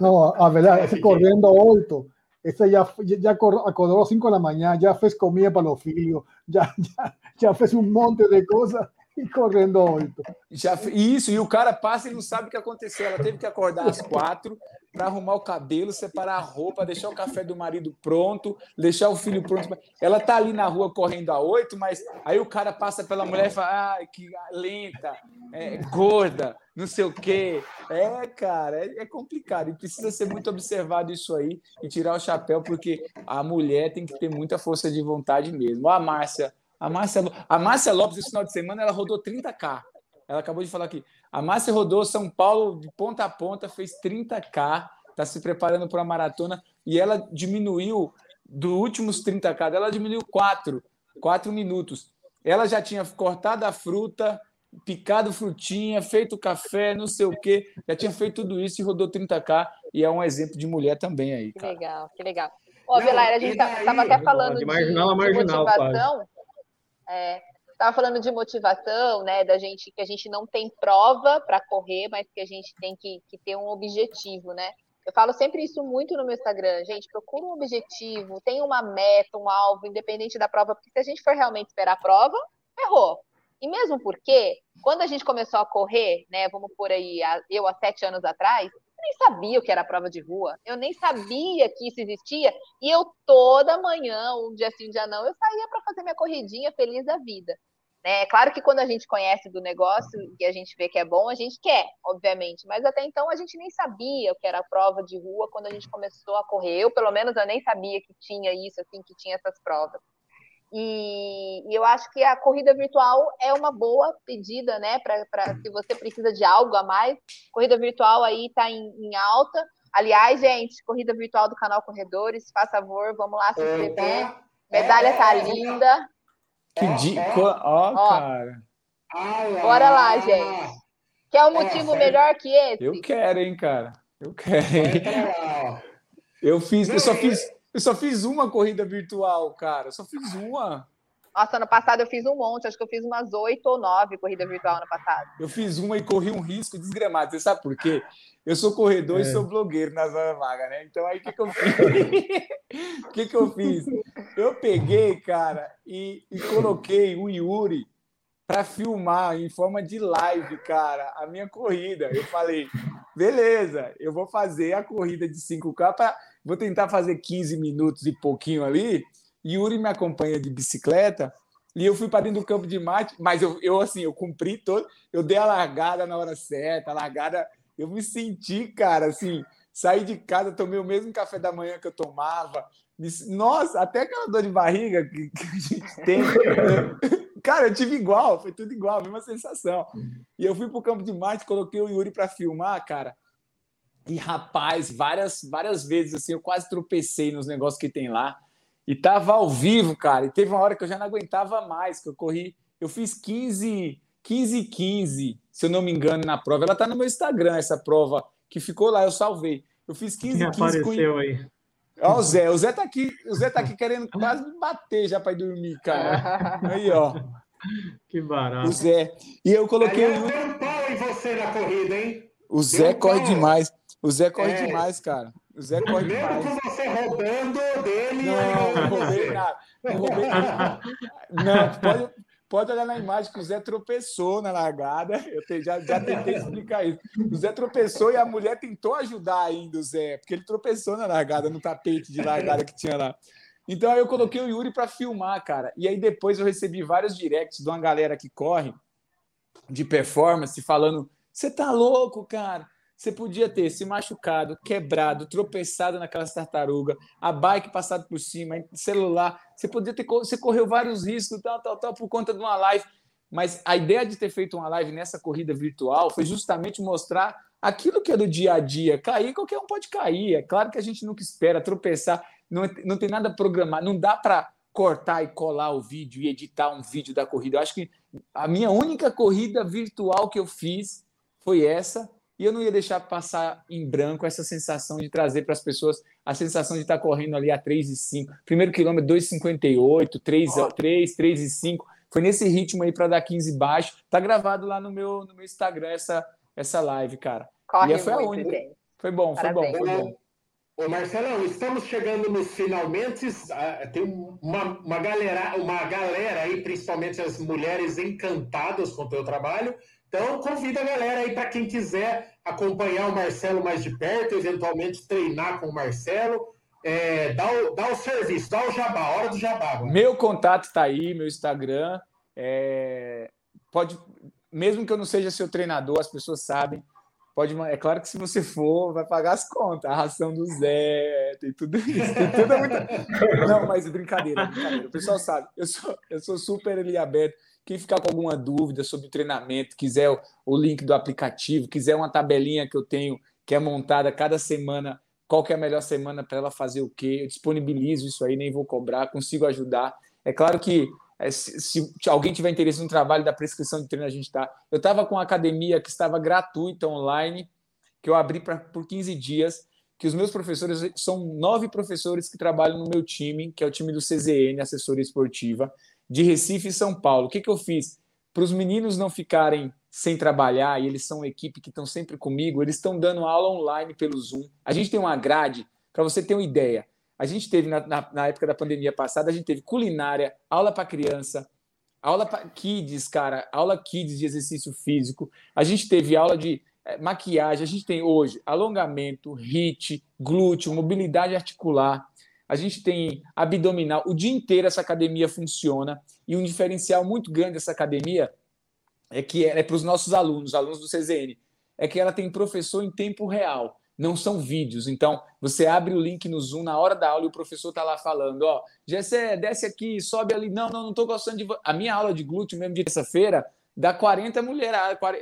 a, a verdade, esse correndo a oito esa ya, ya acordó a las 5 de la mañana, ya fez comida para los filhos, ya, ya, ya fez um monte de coisas e correndo oito. Já, isso, e o cara passa e não sabe o que aconteceu. Ela teve que acordar às quatro para arrumar o cabelo, separar a roupa, deixar o café do marido pronto, deixar o filho pronto. Ela tá ali na rua correndo a oito, mas aí o cara passa pela mulher e fala: ah, que lenta, é, gorda, não sei o quê. É, cara, é, é complicado. E precisa ser muito observado isso aí e tirar o chapéu, porque a mulher tem que ter muita força de vontade mesmo. A Márcia a Márcia, a Márcia Lopes, esse final de semana, ela rodou 30K. Ela acabou de falar aqui. A Márcia rodou São Paulo de ponta a ponta, fez 30K, está se preparando para a maratona e ela diminuiu, dos últimos 30K ela diminuiu 4, 4 minutos. Ela já tinha cortado a fruta, picado frutinha, feito café, não sei o quê, já tinha feito tudo isso e rodou 30K e é um exemplo de mulher também aí. Cara. Que legal, que legal. Ó, Velaira, a gente estava até falando de, marginal de, marginal, de motivação. É, estava falando de motivação, né, da gente que a gente não tem prova para correr, mas que a gente tem que, que, ter um objetivo, né? Eu falo sempre isso muito no meu Instagram, gente, procura um objetivo, tem uma meta, um alvo, independente da prova, porque se a gente for realmente esperar a prova, errou. E mesmo porque, quando a gente começou a correr, né, vamos por aí, eu há sete anos atrás, nem sabia o que era prova de rua, eu nem sabia que isso existia, e eu toda manhã, um dia sim, um dia não, eu saía para fazer minha corridinha feliz da vida. Né? É claro que quando a gente conhece do negócio e a gente vê que é bom, a gente quer, obviamente, mas até então a gente nem sabia o que era prova de rua quando a gente começou a correr. Eu, pelo menos, eu nem sabia que tinha isso, assim, que tinha essas provas. E, e, eu acho que a corrida virtual é uma boa pedida, né? Para se você precisa de algo a mais. Corrida virtual aí está em, em, alta. Aliás, gente, corrida virtual do canal Corredores, faz favor, vamos lá se inscrever. Medalha tá linda. Que dica! Ó, oh, cara. Bora lá, gente. Quer um motivo melhor que esse? Eu quero, hein, cara. Eu quero. Hein? Eu fiz, eu só fiz eu só fiz uma corrida virtual, cara. Eu só fiz uma. Nossa, ano passado eu fiz um monte. Acho que eu fiz umas oito ou nove corridas virtual ano passado. Eu fiz uma e corri um risco desgramado. Você sabe por quê? Eu sou corredor é. e sou blogueiro na zona vaga, né? Então aí o que, que eu fiz? O que, que eu fiz? Eu peguei, cara, e, e coloquei o Yuri para filmar em forma de live, cara, a minha corrida. Eu falei, beleza, eu vou fazer a corrida de 5K para vou tentar fazer 15 minutos e pouquinho ali. Yuri me acompanha de bicicleta e eu fui para dentro do campo de mate, mas eu, eu assim, eu cumpri todo, eu dei a largada na hora certa, a largada, eu me senti, cara, assim, saí de casa, tomei o mesmo café da manhã que eu tomava. Nossa, até aquela dor de barriga que, que a gente tem. Cara, eu tive igual, foi tudo igual, a mesma sensação. E eu fui pro campo de Marte, coloquei o Yuri para filmar, cara. E rapaz, várias, várias vezes assim, eu quase tropecei nos negócios que tem lá. E tava ao vivo, cara. E teve uma hora que eu já não aguentava mais, que eu corri. Eu fiz 15, 15 15, se eu não me engano, na prova. Ela tá no meu Instagram, essa prova que ficou lá, eu salvei. Eu fiz 15 Quem 15 apareceu com... aí? Ó, o Zé, o Zé tá aqui, o Zé tá aqui querendo quase me bater já para ir dormir, cara. Aí, ó. Que barato. O Zé. E eu coloquei. Aliás, deu um pau em você na corrida, hein? O Zé corre demais. O Zé corre é. demais, cara. O Zé corre Mesmo demais. com você roubando dele. Não, não roubei nada. Não roubei nada. Não, pode, pode olhar na imagem que o Zé tropeçou na largada. Eu te, já, já tentei explicar isso. O Zé tropeçou e a mulher tentou ajudar ainda o Zé, porque ele tropeçou na largada, no tapete de largada que tinha lá. Então aí eu coloquei o Yuri para filmar, cara. E aí depois eu recebi vários directs de uma galera que corre de performance falando: "Você tá louco, cara? Você podia ter se machucado, quebrado, tropeçado naquelas tartarugas, a bike passado por cima, celular. Você podia ter, você correu vários riscos, tal, tal, tal, por conta de uma live. Mas a ideia de ter feito uma live nessa corrida virtual foi justamente mostrar aquilo que é do dia a dia. Cair, qualquer um pode cair. É claro que a gente nunca espera tropeçar. Não, não tem nada programado. Não dá para cortar e colar o vídeo e editar um vídeo da corrida. Eu acho que a minha única corrida virtual que eu fiz foi essa e eu não ia deixar passar em branco essa sensação de trazer para as pessoas a sensação de estar correndo ali a 3 e 5. Primeiro quilômetro 2,58, 3, oh. 3, 3 e 5. Foi nesse ritmo aí para dar 15 baixo. Tá gravado lá no meu, no meu Instagram essa, essa live, cara. Corre e foi muito, a única. Gente. Foi bom, foi Parabéns. bom, foi bom. Ô Marcelão, estamos chegando nos finalmente. Ah, tem uma, uma, galera, uma galera aí, principalmente as mulheres encantadas com o teu trabalho. Então, convida a galera aí para quem quiser acompanhar o Marcelo mais de perto, eventualmente treinar com o Marcelo. É, dá, o, dá o serviço, dá o jabá, hora do jabá. Agora. Meu contato está aí, meu Instagram. É, pode, mesmo que eu não seja seu treinador, as pessoas sabem. Pode, é claro que se você for, vai pagar as contas, a ração do Zé, tem tudo isso, tem tudo muito... Não, mas brincadeira, brincadeira. O pessoal sabe, eu sou, eu sou super ali aberto. Quem ficar com alguma dúvida sobre o treinamento, quiser o, link do aplicativo, quiser uma tabelinha que eu tenho, que é montada cada semana, qual que é a melhor semana para ela fazer o quê, eu disponibilizo isso aí, nem vou cobrar, consigo ajudar. É claro que é, se, se, alguém tiver interesse no trabalho da prescrição de treino, a gente está. Eu estava com uma academia que estava gratuita online, que eu abri pra, por 15 dias, que os meus professores são nove professores que trabalham no meu time, que é o time do CZN, assessoria esportiva de Recife e São Paulo. O que, que eu fiz? Para os meninos não ficarem sem trabalhar, e eles são uma equipe que estão sempre comigo, eles estão dando aula online pelo Zoom. A gente tem uma grade, para você ter uma ideia. A gente teve, na, na, na, época da pandemia passada, a gente teve culinária, aula para criança, aula para kids, cara, aula kids de exercício físico. A gente teve aula de é, maquiagem, a gente tem hoje alongamento, HIIT, glúteo, mobilidade articular a gente tem abdominal, o dia inteiro essa academia funciona, e um diferencial muito grande dessa academia é que é, é para os nossos alunos, alunos do CZN, é que ela tem professor em tempo real, não são vídeos. Então, você abre o link no Zoom na hora da aula e o professor está lá falando: Ó, Gessé, desce aqui, sobe ali. Não, não, não estou gostando de. A minha aula de glúteo, mesmo de terça-feira, dá 40 mulheres,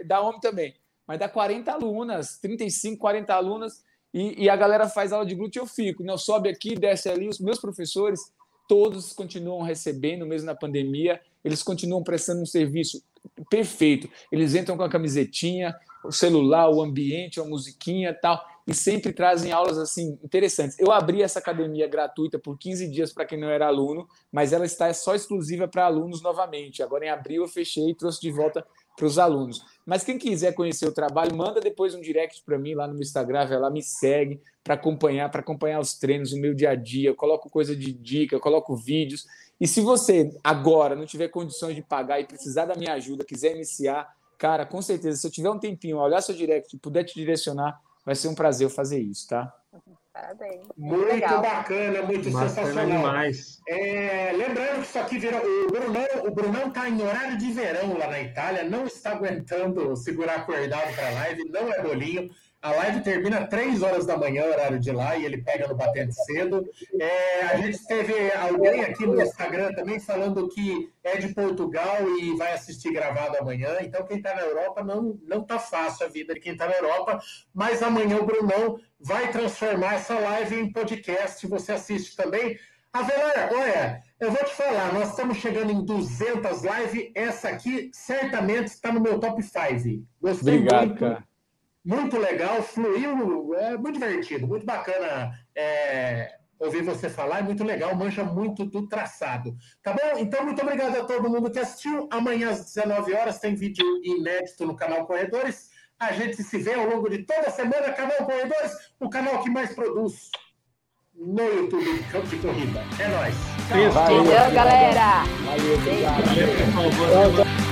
dá homem também, mas dá 40 alunas, 35, 40 alunas e, e, a galera faz aula de glúteo, eu fico. Não sobe aqui, desce ali. Os meus professores, todos continuam recebendo, mesmo na pandemia, eles continuam prestando um serviço perfeito. Eles entram com a camisetinha, o celular, o ambiente, a musiquinha tal, e sempre trazem aulas assim interessantes. Eu abri essa academia gratuita por 15 dias para quem não era aluno, mas ela está só exclusiva para alunos novamente. Agora em abril eu fechei e trouxe de volta para os alunos. Mas quem quiser conhecer o trabalho, manda depois um direct para mim lá no meu Instagram, vai lá, me segue para acompanhar, para acompanhar os treinos, o meu dia a dia. Eu coloco coisa de dica, eu coloco vídeos. E se você agora não tiver condições de pagar e precisar da minha ajuda, quiser iniciar, cara, com certeza, se eu tiver um tempinho, olhar seu direct e puder te direcionar, vai ser um prazer eu fazer isso, tá? Parabéns. Muito Legal. bacana, muito Bacana sensacional. demais. É, lembrando que isso aqui virou. O Brunão, o Brunão tá em horário de verão lá na Itália, não está aguentando segurar acordado para a live, não é bolinho. A live termina três horas da manhã, horário de lá, e ele pega no batente cedo. É, a gente teve alguém aqui no Instagram também falando que é de Portugal e vai assistir gravado amanhã. Então, quem está na Europa não não tá fácil a vida de quem está na Europa, mas amanhã o Brunão vai transformar essa live em podcast. Você assiste também. Avelar, olha, eu vou te falar, nós estamos chegando em 200 lives. Essa aqui certamente está no meu top 5. Gostei Obrigado, muito. Cara muito legal, fluiu, é muito divertido, muito bacana é, ouvir você falar, é muito legal, manja muito do traçado. Tá bom? Então, muito obrigado a todo mundo que assistiu. Amanhã às 19 horas tem vídeo inédito no canal Corredores. A gente se vê ao longo de toda a semana. Canal Corredores, o canal que mais produz no YouTube Campo de Corrida. É nóis. Valeu, Valeu galera. Valeu, obrigado. Valeu,